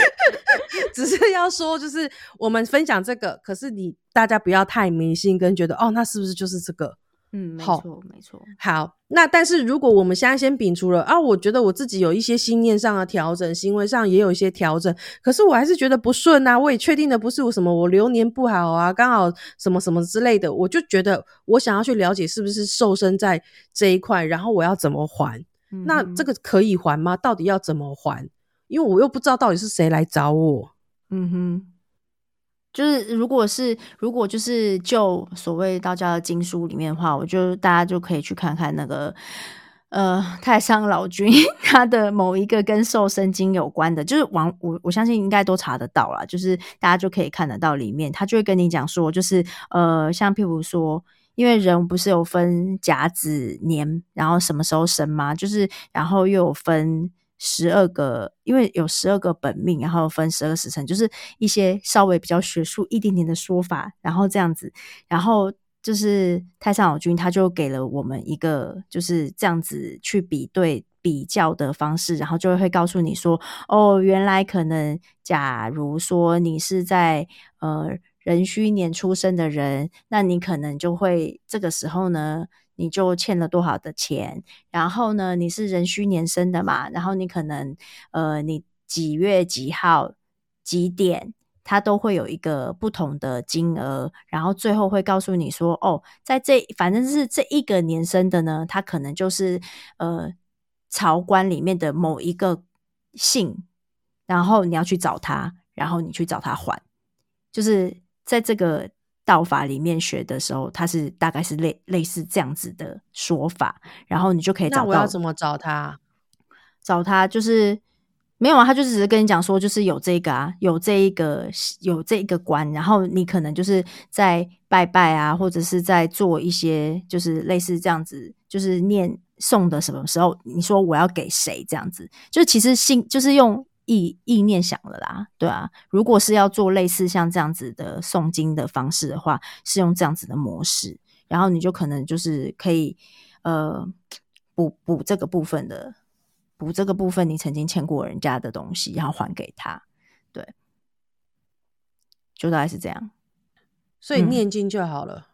只是要说，就是我们分享这个，可是你大家不要太迷信，跟觉得哦，那是不是就是这个？嗯，没错，没错。好，那但是如果我们现在先摒除了啊，我觉得我自己有一些心念上的调整，行为上也有一些调整，可是我还是觉得不顺啊。我也确定的不是我什么我流年不好啊，刚好什么什么之类的，我就觉得我想要去了解是不是瘦身在这一块，然后我要怎么还？那这个可以还吗？到底要怎么还？因为我又不知道到底是谁来找我。嗯哼。就是如果是如果就是就所谓道教的经书里面的话，我就大家就可以去看看那个呃太上老君 他的某一个跟瘦身经有关的，就是网我我相信应该都查得到啦，就是大家就可以看得到里面，他就会跟你讲说，就是呃像譬如说，因为人不是有分甲子年，然后什么时候生吗？就是然后又有分。十二个，因为有十二个本命，然后分十二个时辰，就是一些稍微比较学术一点点的说法，然后这样子，然后就是太上老君他就给了我们一个就是这样子去比对比较的方式，然后就会告诉你说，哦，原来可能假如说你是在呃壬戌年出生的人，那你可能就会这个时候呢。你就欠了多少的钱，然后呢，你是壬戌年生的嘛，然后你可能呃，你几月几号几点，它都会有一个不同的金额，然后最后会告诉你说，哦，在这反正是这一个年生的呢，它可能就是呃朝官里面的某一个姓，然后你要去找他，然后你去找他还，就是在这个。道法里面学的时候，它是大概是类类似这样子的说法，然后你就可以找到。我要怎么找他？找他就是没有啊，他就只是跟你讲说，就是有这个啊，有这一个有这一个关，然后你可能就是在拜拜啊，或者是在做一些就是类似这样子，就是念诵的什么时候，你说我要给谁这样子，就其实信就是用。意意念想了啦，对啊，如果是要做类似像这样子的诵经的方式的话，是用这样子的模式，然后你就可能就是可以呃补补这个部分的，补这个部分你曾经欠过人家的东西，然后还给他，对，就大概是这样，所以念经就好了。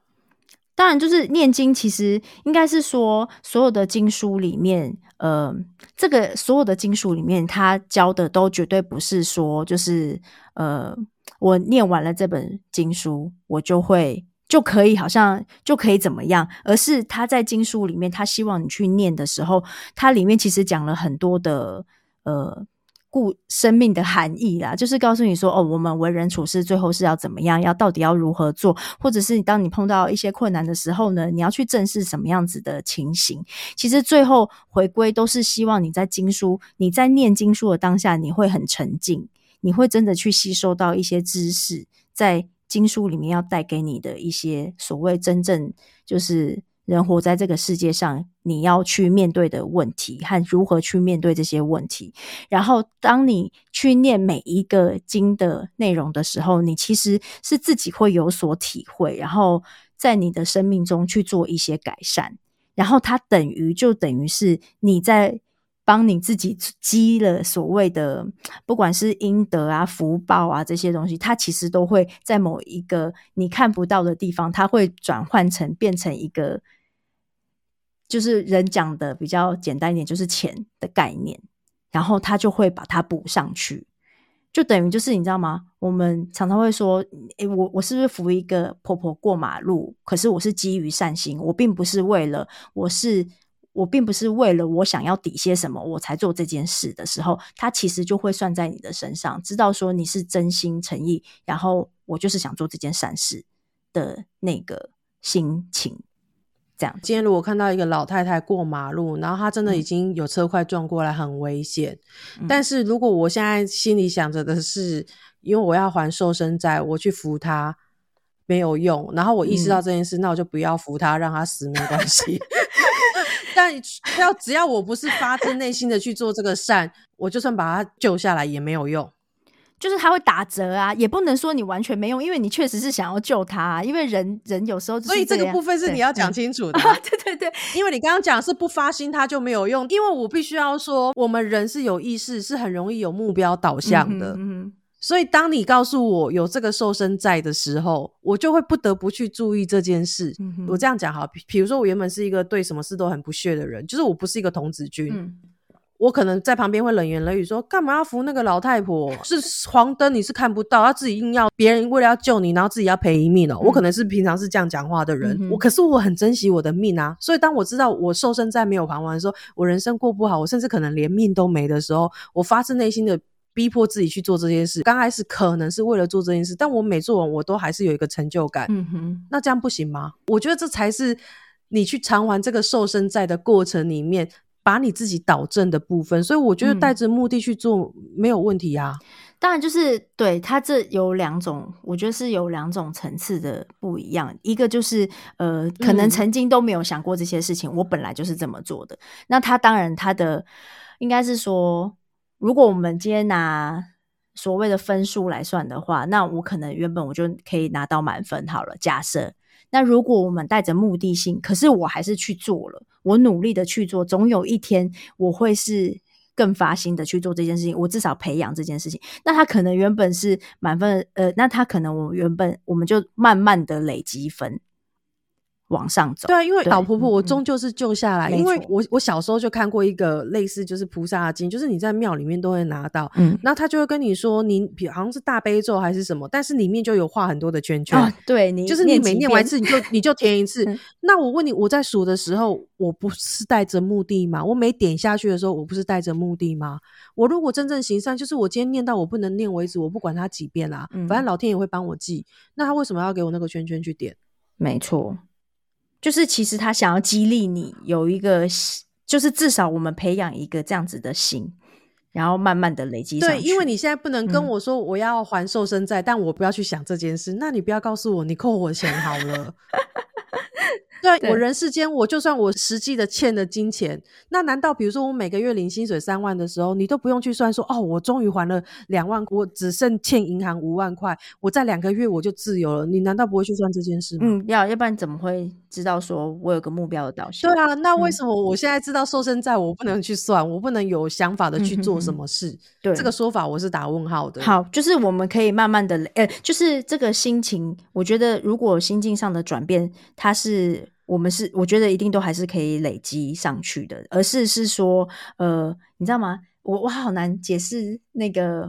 当然，就是念经，其实应该是说，所有的经书里面，呃，这个所有的经书里面，他教的都绝对不是说，就是呃，我念完了这本经书，我就会就可以，好像就可以怎么样，而是他在经书里面，他希望你去念的时候，它里面其实讲了很多的，呃。故生命的含义啦，就是告诉你说，哦，我们为人处事最后是要怎么样，要到底要如何做，或者是你当你碰到一些困难的时候呢，你要去正视什么样子的情形。其实最后回归都是希望你在经书，你在念经书的当下，你会很沉静，你会真的去吸收到一些知识，在经书里面要带给你的一些所谓真正就是。人活在这个世界上，你要去面对的问题和如何去面对这些问题。然后，当你去念每一个经的内容的时候，你其实是自己会有所体会，然后在你的生命中去做一些改善。然后，它等于就等于是你在帮你自己积了所谓的不管是阴德啊、福报啊这些东西，它其实都会在某一个你看不到的地方，它会转换成变成一个，就是人讲的比较简单一点，就是钱的概念，然后他就会把它补上去。就等于就是你知道吗？我们常常会说，诶，我我是不是扶一个婆婆过马路？可是我是基于善心，我并不是为了，我是我并不是为了我想要抵些什么我才做这件事的时候，他其实就会算在你的身上，知道说你是真心诚意，然后我就是想做这件善事的那个心情。这样，今天如果看到一个老太太过马路，然后她真的已经有车快撞过来，很危险。但是如果我现在心里想着的是，因为我要还瘦身债，我去扶她没有用。然后我意识到这件事，那我就不要扶她，让她死没关系。但要只要我不是发自内心的去做这个善，我就算把她救下来也没有用。就是他会打折啊，也不能说你完全没用，因为你确实是想要救他，因为人人有时候，所以这个部分是你要讲清楚的。对对对，因为你刚刚讲是不发心他就没有用，因为我必须要说，我们人是有意识，是很容易有目标导向的。嗯，所以当你告诉我有这个瘦身在的时候，我就会不得不去注意这件事。我这样讲哈，比如说我原本是一个对什么事都很不屑的人，就是我不是一个童子军。我可能在旁边会冷言冷语说：“干嘛要扶那个老太婆？是黄灯，你是看不到，他自己硬要别人为了要救你，然后自己要赔一命哦。”我可能是平常是这样讲话的人，我可是我很珍惜我的命啊。所以当我知道我瘦身在没有还完的时候，我人生过不好，我甚至可能连命都没的时候，我发自内心的逼迫自己去做这件事。刚开始可能是为了做这件事，但我每做完，我都还是有一个成就感。嗯哼，那这样不行吗？我觉得这才是你去偿还这个瘦身债的过程里面。把你自己导正的部分，所以我觉得带着目的去做没有问题啊。当然，就是对他这有两种，我觉得是有两种层次的不一样。一个就是呃，可能曾经都没有想过这些事情，我本来就是这么做的。那他当然他的应该是说，如果我们今天拿所谓的分数来算的话，那我可能原本我就可以拿到满分好了。假设。那如果我们带着目的性，可是我还是去做了，我努力的去做，总有一天我会是更发心的去做这件事情。我至少培养这件事情。那他可能原本是满分，呃，那他可能我原本我们就慢慢的累积分。往上走，对啊，因为老婆婆我终究是救下来，因为我我小时候就看过一个类似就是菩萨经，就是你在庙里面都会拿到，嗯，然后他就会跟你说，你比好像是大悲咒还是什么，但是里面就有画很多的圈圈，对你就是你每念完一次你就你就填一次。那我问你，我在数的时候，我不是带着目的吗？我每点下去的时候，我不是带着目的吗？我如果真正行善，就是我今天念到我不能念为止，我不管他几遍啦，反正老天也会帮我记。那他为什么要给我那个圈圈去点？没错。就是其实他想要激励你有一个，就是至少我们培养一个这样子的心，然后慢慢的累积。对，因为你现在不能跟我说我要还瘦身债，但我不要去想这件事。那你不要告诉我你扣我钱好了。对我人世间，我就算我实际的欠的金钱，那难道比如说我每个月领薪水三万的时候，你都不用去算说哦，我终于还了两万，我只剩欠银行五万块，我在两个月我就自由了？你难道不会去算这件事吗？嗯，要，要不然怎么会知道说我有个目标的导向？对啊，那为什么我现在知道瘦身债，我不能去算，我不能有想法的去做什么事？对这个说法，我是打问号的。好，就是我们可以慢慢的，呃，就是这个心情，我觉得如果心境上的转变，它是。我们是，我觉得一定都还是可以累积上去的，而是是说，呃，你知道吗？我我好难解释那个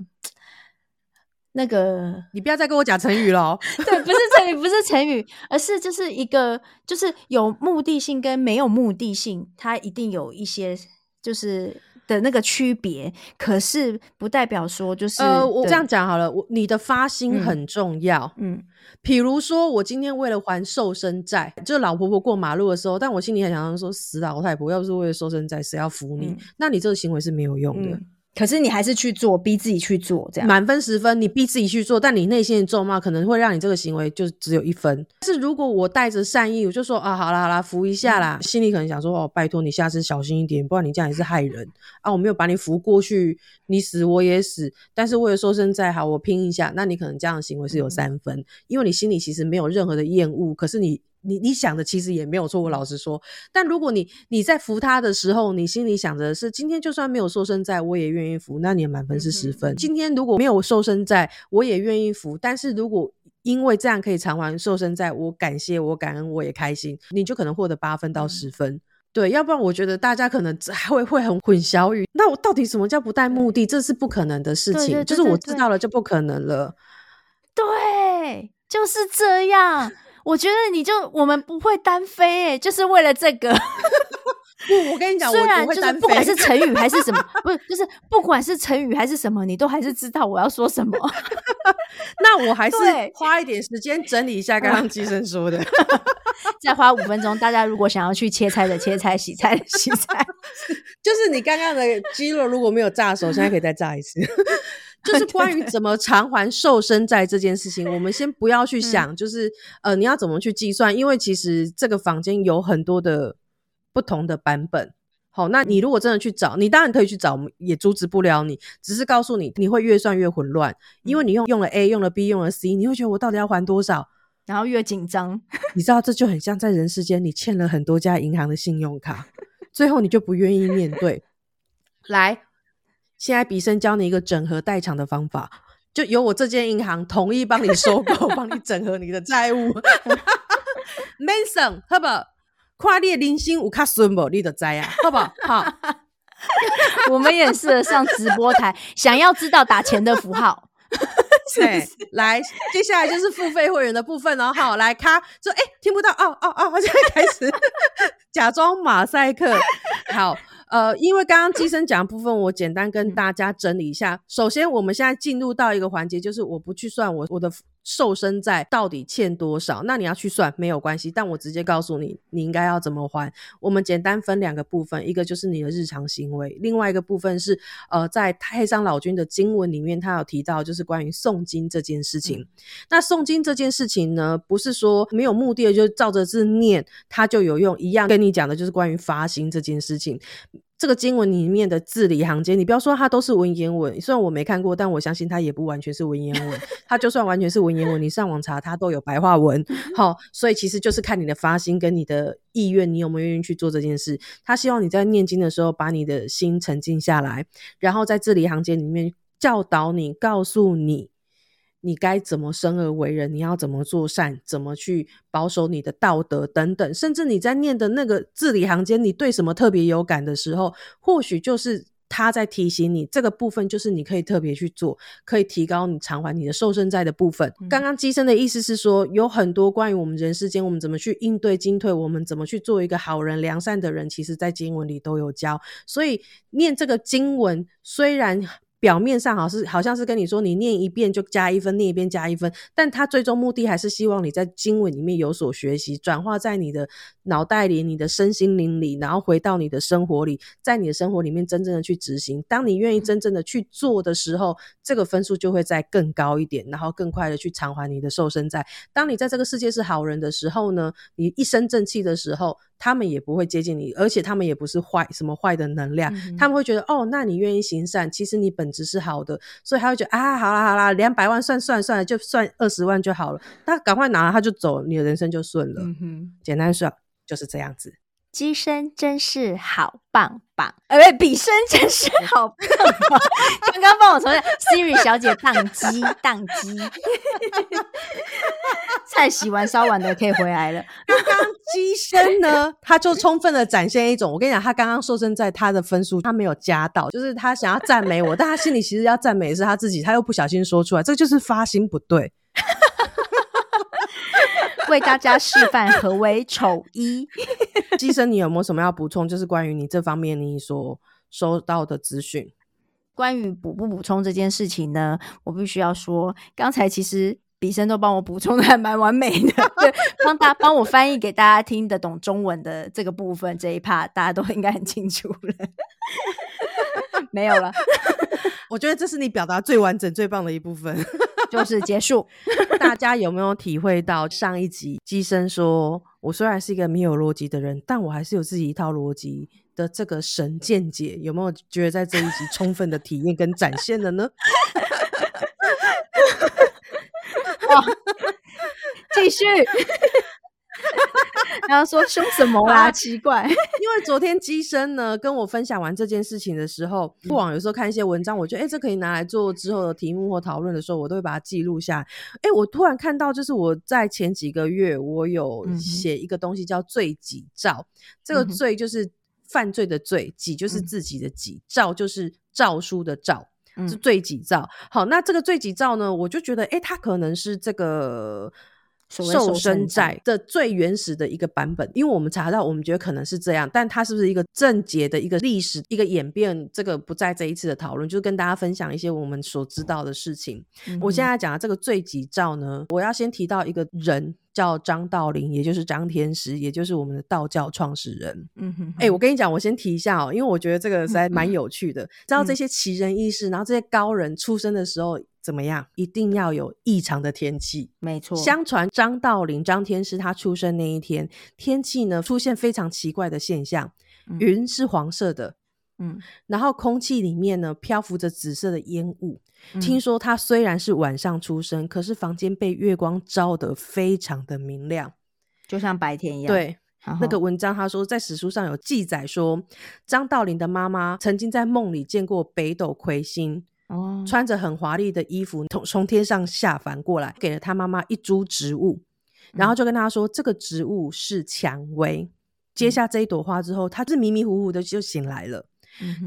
那个，你不要再跟我讲成语了。对，不是成语，不是成语，而是就是一个，就是有目的性跟没有目的性，它一定有一些就是的那个区别。可是不代表说就是，呃，我这样讲好了，我你的发心很重要，嗯。比如说，我今天为了还瘦身债，就是老婆婆过马路的时候，但我心里很想说，死老太婆，要不是为了瘦身债，谁要扶你？那你这个行为是没有用的。可是你还是去做，逼自己去做，这样满分十分，你逼自己去做，但你内心的咒骂可能会让你这个行为就只有一分。但是如果我带着善意，我就说啊，好啦好啦，扶一下啦，心里可能想说哦，拜托你下次小心一点，不然你这样也是害人啊。我没有把你扶过去，你死我也死。但是为了说声再好，我拼一下，那你可能这样的行为是有三分，因为你心里其实没有任何的厌恶，可是你。你你想的其实也没有错。我老实说，但如果你你在扶他的时候，你心里想着是今天就算没有瘦身在，我也愿意扶，那你的满分是十分。今天如果没有瘦身在，我也愿意扶，但是如果因为这样可以偿还瘦身在，我感谢我感恩我也开心，你就可能获得八分到十分。对，要不然我觉得大家可能 还会会很混淆于，那我到底什么叫不带目的？这是不可能的事情，就是我知道了就不可能了。对，就是这样。我觉得你就我们不会单飞，哎，就是为了这个。不，我跟你讲，虽然就是不管是成语还是什么，不是，就是不管是成语还是什么，你都还是知道我要说什么。那我还是花一点时间整理一下刚刚机生说的，再花五分钟。大家如果想要去切菜的切菜，洗菜的洗菜，就是你刚刚的肌肉如果没有炸熟，现在可以再炸一次。就是关于怎么偿还瘦身债这件事情，我们先不要去想，就是呃，你要怎么去计算？因为其实这个房间有很多的不同的版本。好，那你如果真的去找，你当然可以去找，也阻止不了你，只是告诉你，你会越算越混乱，因为你用用了 A，用了 B，用了 C，你会觉得我到底要还多少？然后越紧张，你知道这就很像在人世间，你欠了很多家银行的信用卡，最后你就不愿意面对。来。现在比生教你一个整合代偿的方法，就由我这间银行同意帮你收购，帮你整合你的债务。Mason，好不？跨列零星五卡孙不？你的债啊，好不好？我们也适合上直播台，想要知道打钱的符号。对，来，接下来就是付费会员的部分哦。好，来，卡说，哎，听不到，哦哦哦，现在开始 假装马赛克，好。呃，因为刚刚机身讲的部分，我简单跟大家整理一下。首先，我们现在进入到一个环节，就是我不去算我我的。瘦身债到底欠多少？那你要去算没有关系，但我直接告诉你，你应该要怎么还。我们简单分两个部分，一个就是你的日常行为，另外一个部分是呃，在太上老君的经文里面，他有提到就是关于诵经这件事情。那诵经这件事情呢，不是说没有目的的就照着字念，它就有用。一样跟你讲的就是关于发心这件事情。这个经文里面的字里行间，你不要说它都是文言文，虽然我没看过，但我相信它也不完全是文言文。它就算完全是文言文，你上网查它都有白话文。好，所以其实就是看你的发心跟你的意愿，你有没有愿意去做这件事。他希望你在念经的时候，把你的心沉静下来，然后在字里行间里面教导你，告诉你。你该怎么生而为人？你要怎么做善？怎么去保守你的道德等等？甚至你在念的那个字里行间，你对什么特别有感的时候，或许就是他在提醒你，这个部分就是你可以特别去做，可以提高你偿还你的受身债的部分。刚刚机身的意思是说，有很多关于我们人世间，我们怎么去应对进退，我们怎么去做一个好人、良善的人，其实在经文里都有教。所以念这个经文，虽然。表面上好是好像是跟你说，你念一遍就加一分，念一遍加一分，但他最终目的还是希望你在经文里面有所学习，转化在你的脑袋里、你的身心灵里，然后回到你的生活里，在你的生活里面真正的去执行。当你愿意真正的去做的时候，这个分数就会再更高一点，然后更快的去偿还你的受身债。当你在这个世界是好人的时候呢，你一身正气的时候。他们也不会接近你，而且他们也不是坏什么坏的能量，他们会觉得哦，那你愿意行善，其实你本质是好的，所以他会觉得啊，好啦好啦，两百万算算算了，就算二十万就好了，那赶快拿了他就走，你的人生就顺了。简单说就是这样子。机身真是好棒棒，呃，不，比身真是好棒棒。刚刚帮我重 Siri 小姐宕机，宕机。菜洗完烧完的可以回来了。刚刚机身呢，他就充分的展现一种，我跟你讲，他刚刚瘦身在他的分数他没有加到，就是他想要赞美我，但他心里其实要赞美的是他自己，他又不小心说出来，这就是发心不对。为大家示范何为丑衣。机身，你有没有什么要补充？就是关于你这方面你所收到的资讯。关于补不补充这件事情呢，我必须要说，刚才其实笔生都帮我补充的还蛮完美的，对，帮大帮我翻译给大家听得懂中文的这个部分这一 part，大家都应该很清楚了。没有了，我觉得这是你表达最完整、最棒的一部分。就是结束。大家有没有体会到上一集机身说，我虽然是一个没有逻辑的人，但我还是有自己一套逻辑的这个神见解？有没有觉得在这一集充分的体验跟展现了呢？哇，继续。然后说凶什么啦？奇怪，因为昨天机身呢跟我分享完这件事情的时候，过往有时候看一些文章，我觉得哎，这可以拿来做之后的题目或讨论的时候，我都会把它记录下。哎，我突然看到，就是我在前几个月，我有写一个东西叫罪己诏，这个罪就是犯罪的罪，己就是自己的己，诏就是诏书的诏，是罪己诏。好，那这个罪己诏呢，我就觉得，哎，它可能是这个。瘦身债的最原始的一个版本，因为我们查到，我们觉得可能是这样，但它是不是一个正解的一个历史一个演变？这个不在这一次的讨论，就是跟大家分享一些我们所知道的事情。我现在讲的这个罪己诏呢，我要先提到一个人叫张道陵，也就是张天师，也就是我们的道教创始人。嗯哼，哎，我跟你讲，我先提一下哦，因为我觉得这个实在蛮有趣的，知道这些奇人异事，然后这些高人出生的时候。怎么样？一定要有异常的天气。没错，相传张道陵、张天师他出生那一天，天气呢出现非常奇怪的现象，云是黄色的，嗯，然后空气里面呢漂浮着紫色的烟雾。听说他虽然是晚上出生，可是房间被月光照得非常的明亮，就像白天一样。对，那个文章他说，在史书上有记载说，张道陵的妈妈曾经在梦里见过北斗魁星。哦，穿着很华丽的衣服从从天上下凡过来，给了他妈妈一株植物，然后就跟他说这个植物是蔷薇。接下这一朵花之后，他是迷迷糊糊的就醒来了。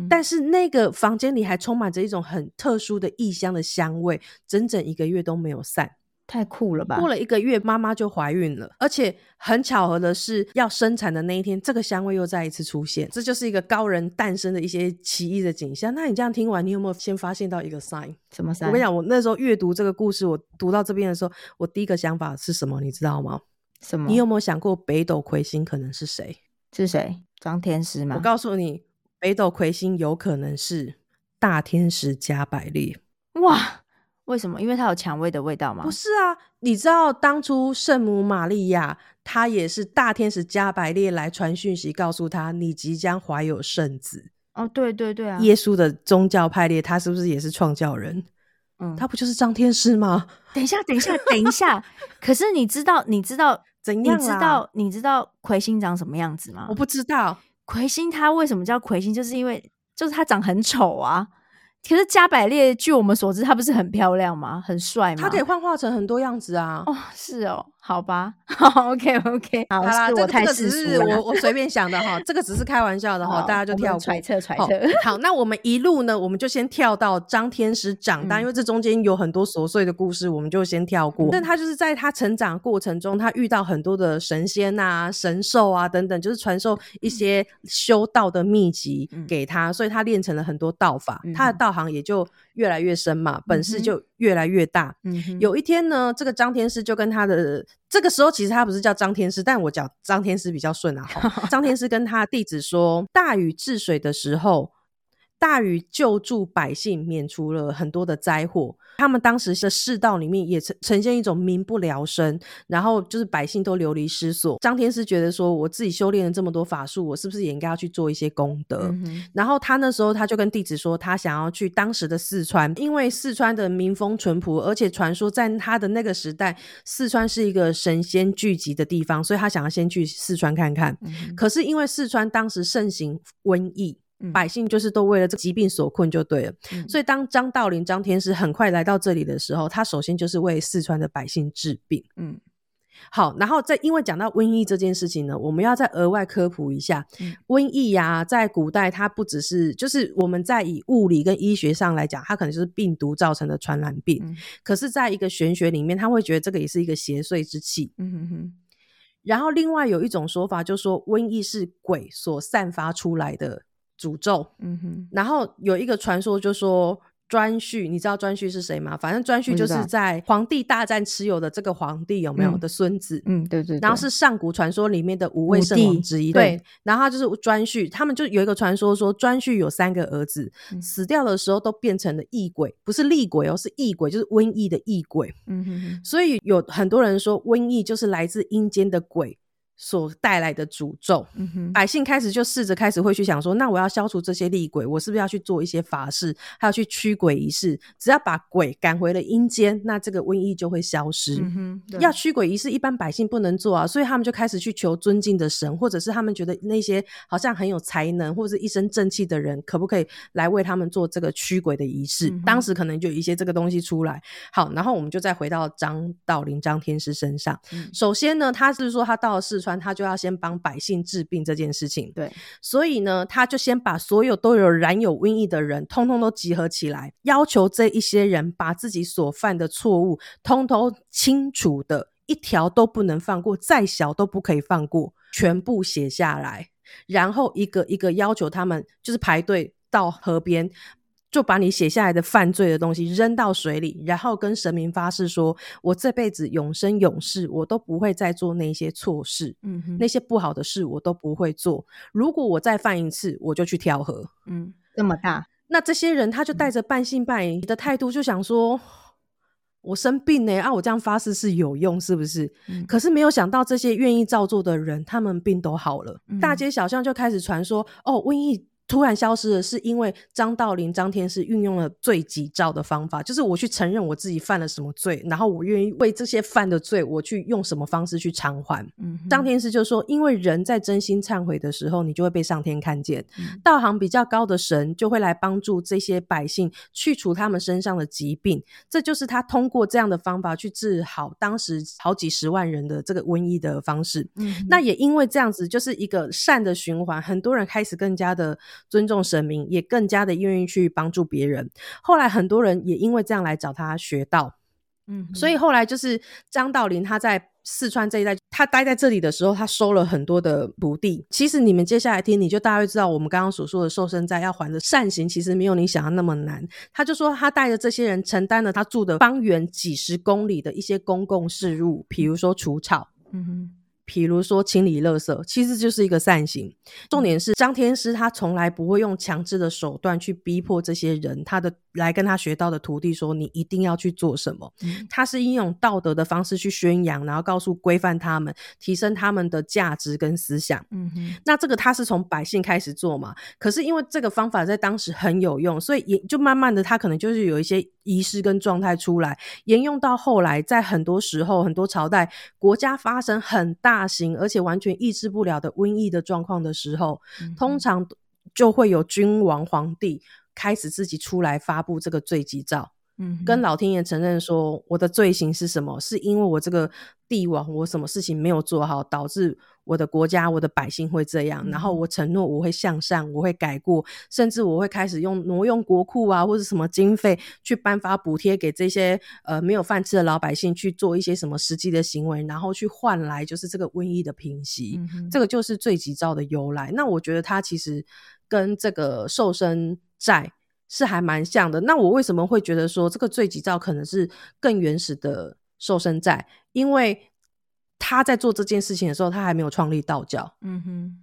但是那个房间里还充满着一种很特殊的异香的香味，整整一个月都没有散。太酷了吧！过了一个月，妈妈就怀孕了，而且很巧合的是，要生产的那一天，这个香味又再一次出现。这就是一个高人诞生的一些奇异的景象。那你这样听完，你有没有先发现到一个 sign？什么 sign？我跟你讲，我那时候阅读这个故事，我读到这边的时候，我第一个想法是什么？你知道吗？什么？你有没有想过北斗魁星可能是谁？是谁？张天师吗？我告诉你，北斗魁星有可能是大天使加百列。哇！为什么？因为它有蔷薇的味道吗？不是啊，你知道当初圣母玛利亚，她也是大天使加百列来传讯息，告诉她你即将怀有圣子。哦，对对对啊！耶稣的宗教派列，他是不是也是创教人？嗯，他不就是张天师吗？等一下，等一下，等一下。可是你知道，你知道怎样？你知道，你知道魁星长什么样子吗？我不知道。魁星他为什么叫魁星？就是因为就是他长很丑啊。可是加百列，据我们所知，他不是很漂亮吗？很帅吗？他可以幻化成很多样子啊！哦，是哦，好吧，好，OK OK，好啦，这个只是我我随便想的哈，这个只是开玩笑的哈，大家就跳揣测揣测。好，那我们一路呢，我们就先跳到张天师长大，因为这中间有很多琐碎的故事，我们就先跳过。但他就是在他成长过程中，他遇到很多的神仙啊、神兽啊等等，就是传授一些修道的秘籍给他，所以他练成了很多道法，他的道。行也就越来越深嘛，本事就越来越大。有一天呢，这个张天师就跟他的这个时候，其实他不是叫张天师，但我叫张天师比较顺啊。张天师跟他弟子说，大禹治水的时候。大禹救助百姓，免除了很多的灾祸。他们当时的世道里面也呈呈现一种民不聊生，然后就是百姓都流离失所。张天师觉得说，我自己修炼了这么多法术，我是不是也应该要去做一些功德？然后他那时候他就跟弟子说，他想要去当时的四川，因为四川的民风淳朴，而且传说在他的那个时代，四川是一个神仙聚集的地方，所以他想要先去四川看看。可是因为四川当时盛行瘟疫。百姓就是都为了这疾病所困，就对了。所以当张道陵、张天师很快来到这里的时候，他首先就是为四川的百姓治病。嗯，好，然后再因为讲到瘟疫这件事情呢，我们要再额外科普一下，瘟疫呀，在古代它不只是就是我们在以物理跟医学上来讲，它可能就是病毒造成的传染病。可是，在一个玄学里面，他会觉得这个也是一个邪祟之气。嗯哼哼。然后，另外有一种说法，就说瘟疫是鬼所散发出来的。诅咒，嗯哼，然后有一个传说就说颛顼，你知道颛顼是谁吗？反正颛顼就是在皇帝大战蚩尤的这个皇帝有没有的孙子？嗯，对对。然后是上古传说里面的五位圣王之一，对。然后他就是颛顼，他们就有一个传说说颛顼有三个儿子，死掉的时候都变成了异鬼，不是厉鬼哦，是异鬼，就是瘟疫的异鬼。嗯哼哼。所以有很多人说瘟疫就是来自阴间的鬼。所带来的诅咒，百姓开始就试着开始会去想说，那我要消除这些厉鬼，我是不是要去做一些法事，还要去驱鬼仪式？只要把鬼赶回了阴间，那这个瘟疫就会消失。要驱鬼仪式，一般百姓不能做啊，所以他们就开始去求尊敬的神，或者是他们觉得那些好像很有才能或者一身正气的人，可不可以来为他们做这个驱鬼的仪式？当时可能就有一些这个东西出来。好，然后我们就再回到张道陵张天师身上。首先呢，他是说他到了四川。他就要先帮百姓治病这件事情，对，所以呢，他就先把所有都有染有瘟疫的人，通通都集合起来，要求这一些人把自己所犯的错误，通通清楚的一条都不能放过，再小都不可以放过，全部写下来，然后一个一个要求他们，就是排队到河边。就把你写下来的犯罪的东西扔到水里，然后跟神明发誓说：“我这辈子永生永世，我都不会再做那些错事，嗯，那些不好的事我都不会做。如果我再犯一次，我就去跳河。”嗯，这么大，那这些人他就带着半信半疑的态度，就想说：“我生病呢，啊，我这样发誓是有用，是不是？”可是没有想到，这些愿意照做的人，他们病都好了。大街小巷就开始传说：“哦，瘟疫。”突然消失的是因为张道陵、张天师运用了罪己诏的方法，就是我去承认我自己犯了什么罪，然后我愿意为这些犯的罪，我去用什么方式去偿还。张天师就说，因为人在真心忏悔的时候，你就会被上天看见，道行比较高的神就会来帮助这些百姓去除他们身上的疾病，这就是他通过这样的方法去治好当时好几十万人的这个瘟疫的方式。那也因为这样子，就是一个善的循环，很多人开始更加的。尊重神明，也更加的愿意去帮助别人。后来很多人也因为这样来找他学道，嗯，所以后来就是张道陵他在四川这一带，他待在这里的时候，他收了很多的徒弟。其实你们接下来听，你就大概知道我们刚刚所说的瘦身债要还的善行，其实没有你想的那么难。他就说他带着这些人承担了他住的方圆几十公里的一些公共事务，比如说除草，嗯哼。比如说清理垃圾，其实就是一个善行。重点是张天师他从来不会用强制的手段去逼迫这些人，他的来跟他学到的徒弟说你一定要去做什么。他是应用道德的方式去宣扬，然后告诉规范他们，提升他们的价值跟思想。嗯哼，那这个他是从百姓开始做嘛？可是因为这个方法在当时很有用，所以也就慢慢的他可能就是有一些仪式跟状态出来，沿用到后来，在很多时候很多朝代国家发生很大。大型而且完全抑制不了的瘟疫的状况的时候，通常就会有君王、皇帝开始自己出来发布这个罪己诏。嗯，跟老天爷承认说，我的罪行是什么？是因为我这个帝王，我什么事情没有做好，导致我的国家、我的百姓会这样。然后我承诺我会向善，我会改过，甚至我会开始用挪用国库啊，或者什么经费去颁发补贴给这些呃没有饭吃的老百姓，去做一些什么实际的行为，然后去换来就是这个瘟疫的平息。这个就是罪己诏的由来。那我觉得它其实跟这个瘦身债。是还蛮像的。那我为什么会觉得说这个罪己照可能是更原始的瘦身债？因为他在做这件事情的时候，他还没有创立道教。嗯哼。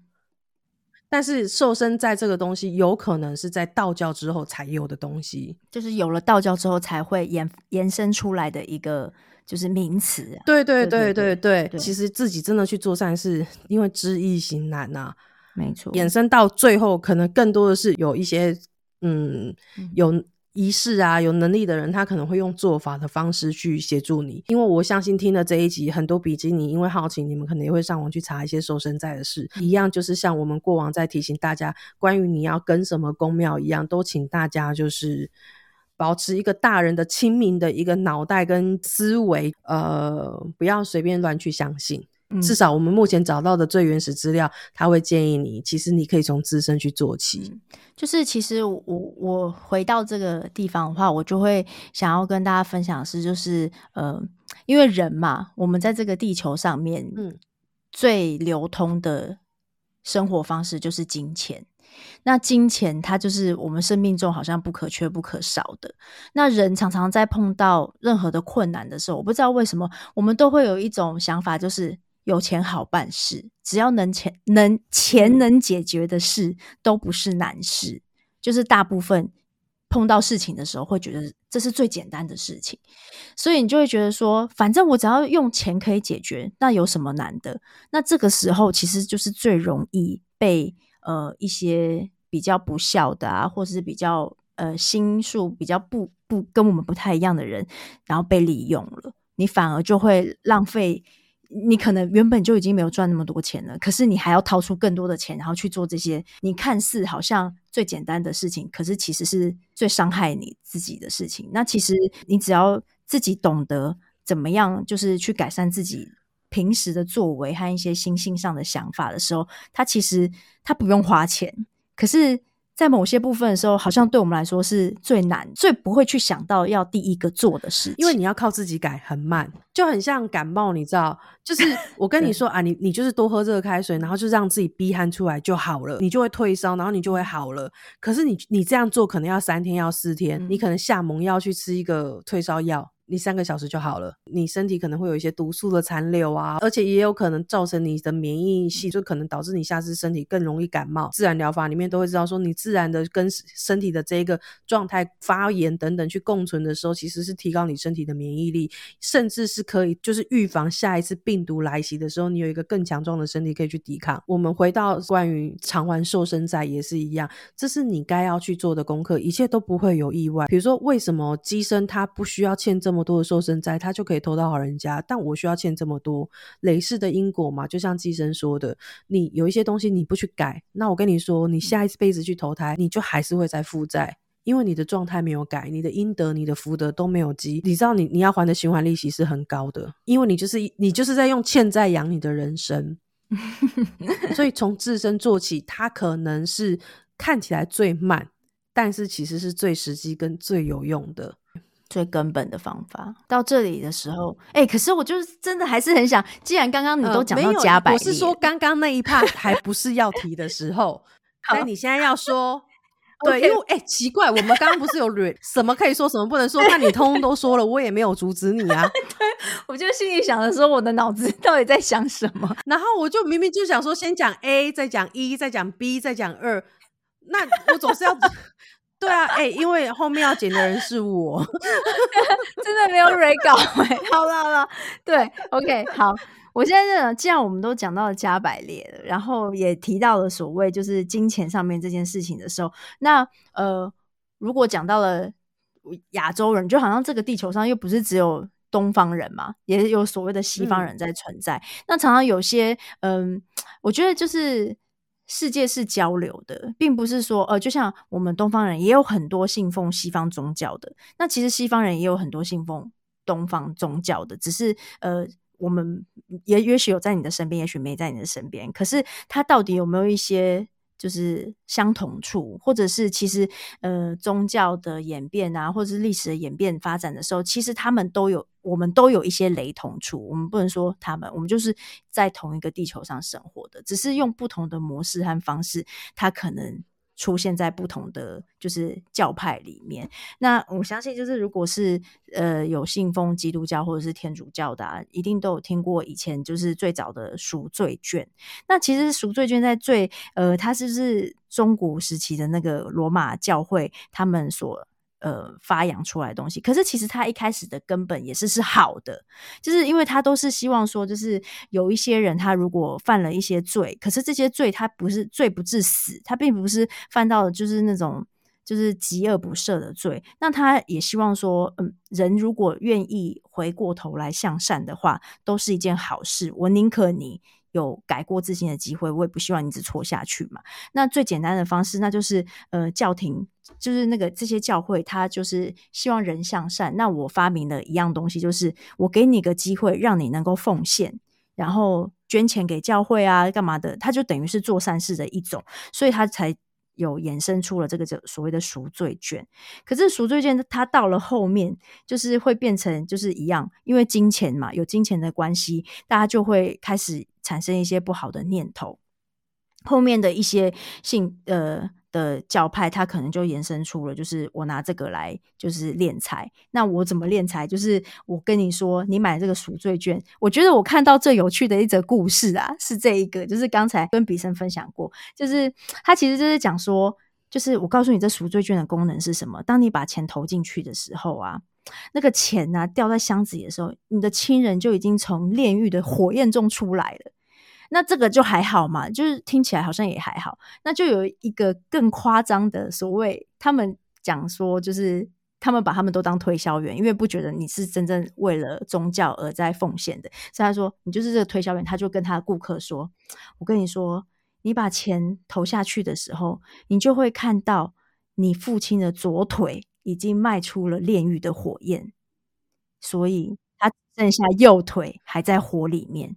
但是瘦身债这个东西，有可能是在道教之后才有的东西，就是有了道教之后才会延延伸出来的一个就是名词。对对对对对，其实自己真的去做善事，因为知易行难呐。没错。衍生到最后，可能更多的是有一些。嗯，有仪式啊，有能力的人，他可能会用做法的方式去协助你。因为我相信听了这一集，很多比基尼因为好奇，你们可能也会上网去查一些瘦身在的事，一样就是像我们过往在提醒大家关于你要跟什么宫庙一样，都请大家就是保持一个大人的清明的一个脑袋跟思维，呃，不要随便乱去相信。至少我们目前找到的最原始资料，他会建议你，其实你可以从自身去做起。就是其实我我回到这个地方的话，我就会想要跟大家分享的是，就是呃，因为人嘛，我们在这个地球上面，嗯，最流通的生活方式就是金钱。那金钱它就是我们生命中好像不可缺不可少的。那人常常在碰到任何的困难的时候，我不知道为什么，我们都会有一种想法，就是。有钱好办事，只要能钱能钱能解决的事都不是难事。就是大部分碰到事情的时候，会觉得这是最简单的事情，所以你就会觉得说，反正我只要用钱可以解决，那有什么难的？那这个时候其实就是最容易被呃一些比较不孝的啊，或者是比较呃心术比较不不跟我们不太一样的人，然后被利用了，你反而就会浪费。你可能原本就已经没有赚那么多钱了，可是你还要掏出更多的钱，然后去做这些你看似好像最简单的事情，可是其实是最伤害你自己的事情。那其实你只要自己懂得怎么样，就是去改善自己平时的作为和一些心性上的想法的时候，它其实它不用花钱，可是。在某些部分的时候，好像对我们来说是最难、最不会去想到要第一个做的事，因为你要靠自己改，很慢，就很像感冒，你知道？就是我跟你说啊，你你就是多喝热开水，然后就让自己逼汗出来就好了，你就会退烧，然后你就会好了。可是你你这样做可能要三天，要四天，你可能下猛药去吃一个退烧药。你三个小时就好了，你身体可能会有一些毒素的残留啊，而且也有可能造成你的免疫系，就可能导致你下次身体更容易感冒。自然疗法里面都会知道说，你自然的跟身体的这一个状态发炎等等去共存的时候，其实是提高你身体的免疫力，甚至是可以就是预防下一次病毒来袭的时候，你有一个更强壮的身体可以去抵抗。我们回到关于偿还瘦身债也是一样，这是你该要去做的功课，一切都不会有意外。比如说，为什么机身它不需要欠这么？这么多的瘦身债，他就可以偷到好人家，但我需要欠这么多累世的因果嘛？就像寄生说的，你有一些东西你不去改，那我跟你说，你下一辈子去投胎，你就还是会在负债，因为你的状态没有改，你的阴德、你的福德都没有积。你知道，你你要还的循环利息是很高的，因为你就是你就是在用欠债养你的人生，所以从自身做起，它可能是看起来最慢，但是其实是最实际跟最有用的。最根本的方法到这里的时候，哎，可是我就是真的还是很想，既然刚刚你都讲到加百，我是说刚刚那一 part 还不是要提的时候，但你现在要说，对，因为哎，奇怪，我们刚刚不是有什么可以说，什么不能说？那你通通都说了，我也没有阻止你啊。对，我就心里想的时候，我的脑子到底在想什么？然后我就明明就想说，先讲 A，再讲一，再讲 B，再讲二，那我总是要。对啊，哎，因为后面要剪的人是我，真的没有 re 稿哎，好了好了，对，OK，好，我现在呢，既然我们都讲到了加百列了，然后也提到了所谓就是金钱上面这件事情的时候，那呃，如果讲到了亚洲人，就好像这个地球上又不是只有东方人嘛，也有所谓的西方人在存在，那常常有些嗯，我觉得就是。世界是交流的，并不是说，呃，就像我们东方人也有很多信奉西方宗教的，那其实西方人也有很多信奉东方宗教的，只是，呃，我们也也许有在你的身边，也许没在你的身边，可是他到底有没有一些？就是相同处，或者是其实呃宗教的演变啊，或者是历史的演变发展的时候，其实他们都有，我们都有一些雷同处。我们不能说他们，我们就是在同一个地球上生活的，只是用不同的模式和方式，它可能。出现在不同的就是教派里面，那我相信就是如果是呃有信奉基督教或者是天主教的，一定都有听过以前就是最早的赎罪券。那其实赎罪券在最呃，它是不是中古时期的那个罗马教会他们所。呃，发扬出来的东西，可是其实他一开始的根本也是是好的，就是因为他都是希望说，就是有一些人他如果犯了一些罪，可是这些罪他不是罪不至死，他并不是犯到就是那种就是极恶不赦的罪，那他也希望说，嗯，人如果愿意回过头来向善的话，都是一件好事。我宁可你。有改过自新的机会，我也不希望你一直错下去嘛。那最简单的方式，那就是呃，教廷就是那个这些教会，他就是希望人向善。那我发明了一样东西，就是我给你个机会，让你能够奉献，然后捐钱给教会啊，干嘛的？他就等于是做善事的一种，所以他才。有衍生出了这个所谓的赎罪券，可是赎罪券它到了后面，就是会变成就是一样，因为金钱嘛，有金钱的关系，大家就会开始产生一些不好的念头。后面的一些信呃。的教派，他可能就延伸出了，就是我拿这个来就是敛财。那我怎么敛财？就是我跟你说，你买这个赎罪券。我觉得我看到最有趣的一则故事啊，是这一个，就是刚才跟比森分享过，就是他其实就是讲说，就是我告诉你，这赎罪券的功能是什么？当你把钱投进去的时候啊，那个钱呢掉在箱子里的时候，你的亲人就已经从炼狱的火焰中出来了。那这个就还好嘛，就是听起来好像也还好。那就有一个更夸张的所谓，他们讲说，就是他们把他们都当推销员，因为不觉得你是真正为了宗教而在奉献的。所以他说，你就是这个推销员，他就跟他的顾客说：“我跟你说，你把钱投下去的时候，你就会看到你父亲的左腿已经迈出了炼狱的火焰，所以剩下右腿还在火里面。”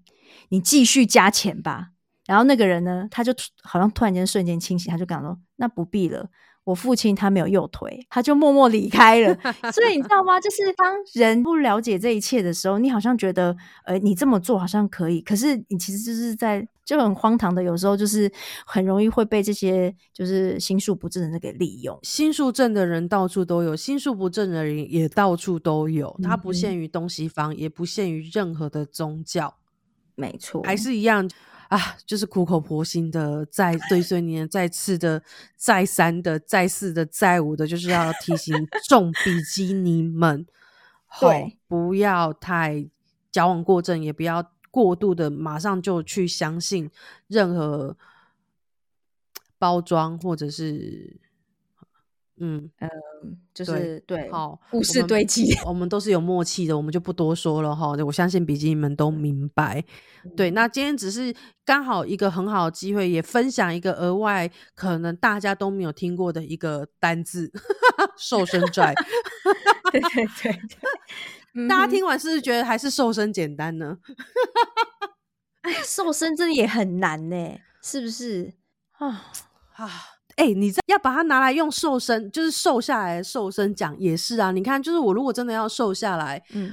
你继续加钱吧，然后那个人呢，他就好像突然间瞬间清醒，他就讲说：“那不必了，我父亲他没有右腿。”他就默默离开了。所以你知道吗？就是当人不了解这一切的时候，你好像觉得，呃，你这么做好像可以，可是你其实就是在就很荒唐的，有时候就是很容易会被这些就是心术不正的人给利用。心术正的人到处都有，心术不正的人也到处都有，它不限于东西方，也不限于任何的宗教。没错，还是一样啊，就是苦口婆心的，再对岁年，再次的，再三的，再四的，再五的，就是要提醒 众比基尼们，对，不要太矫枉过正，也不要过度的马上就去相信任何包装或者是。嗯嗯，就是对，好，故事堆积，我们都是有默契的，我们就不多说了哈。我相信笔记们都明白。对，那今天只是刚好一个很好的机会，也分享一个额外可能大家都没有听过的一个单字—— 瘦身 债。对对对，大家听完是不是觉得还是瘦身简单呢？哎，瘦身真的也很难呢，是不是？啊 啊！哎，你这要把它拿来用瘦身，就是瘦下来瘦身讲也是啊。你看，就是我如果真的要瘦下来，嗯，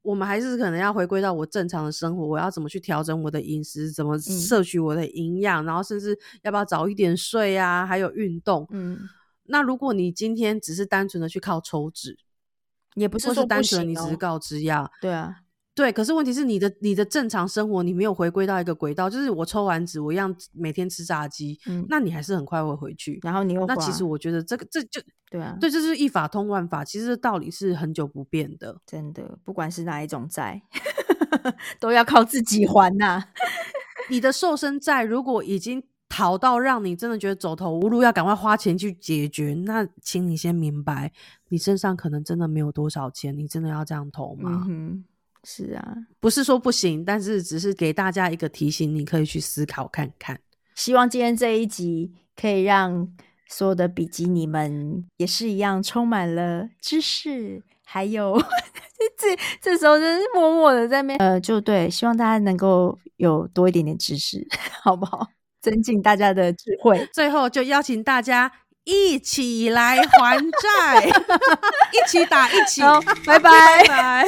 我们还是可能要回归到我正常的生活，我要怎么去调整我的饮食，怎么摄取我的营养，然后甚至要不要早一点睡啊，还有运动。嗯，那如果你今天只是单纯的去靠抽脂，也不是说单纯你只是告知呀，对啊。对，可是问题是你的你的正常生活，你没有回归到一个轨道，就是我抽完纸，我一样每天吃炸鸡，嗯，那你还是很快会回去。然后你又那其实我觉得这个这就对啊，对，这是一法通万法，其实道理是很久不变的，真的，不管是哪一种债，都要靠自己还呐。你的瘦身债如果已经逃到让你真的觉得走投无路，要赶快花钱去解决，那请你先明白，你身上可能真的没有多少钱，你真的要这样投吗？是啊，不是说不行，但是只是给大家一个提醒，你可以去思考看看。希望今天这一集可以让所有的比基尼们也是一样，充满了知识，还有这这时候就是默默的在面呃，就对，希望大家能够有多一点点知识，好不好？增进大家的智慧。最后就邀请大家。一起来还债，一起打，一起，拜拜拜。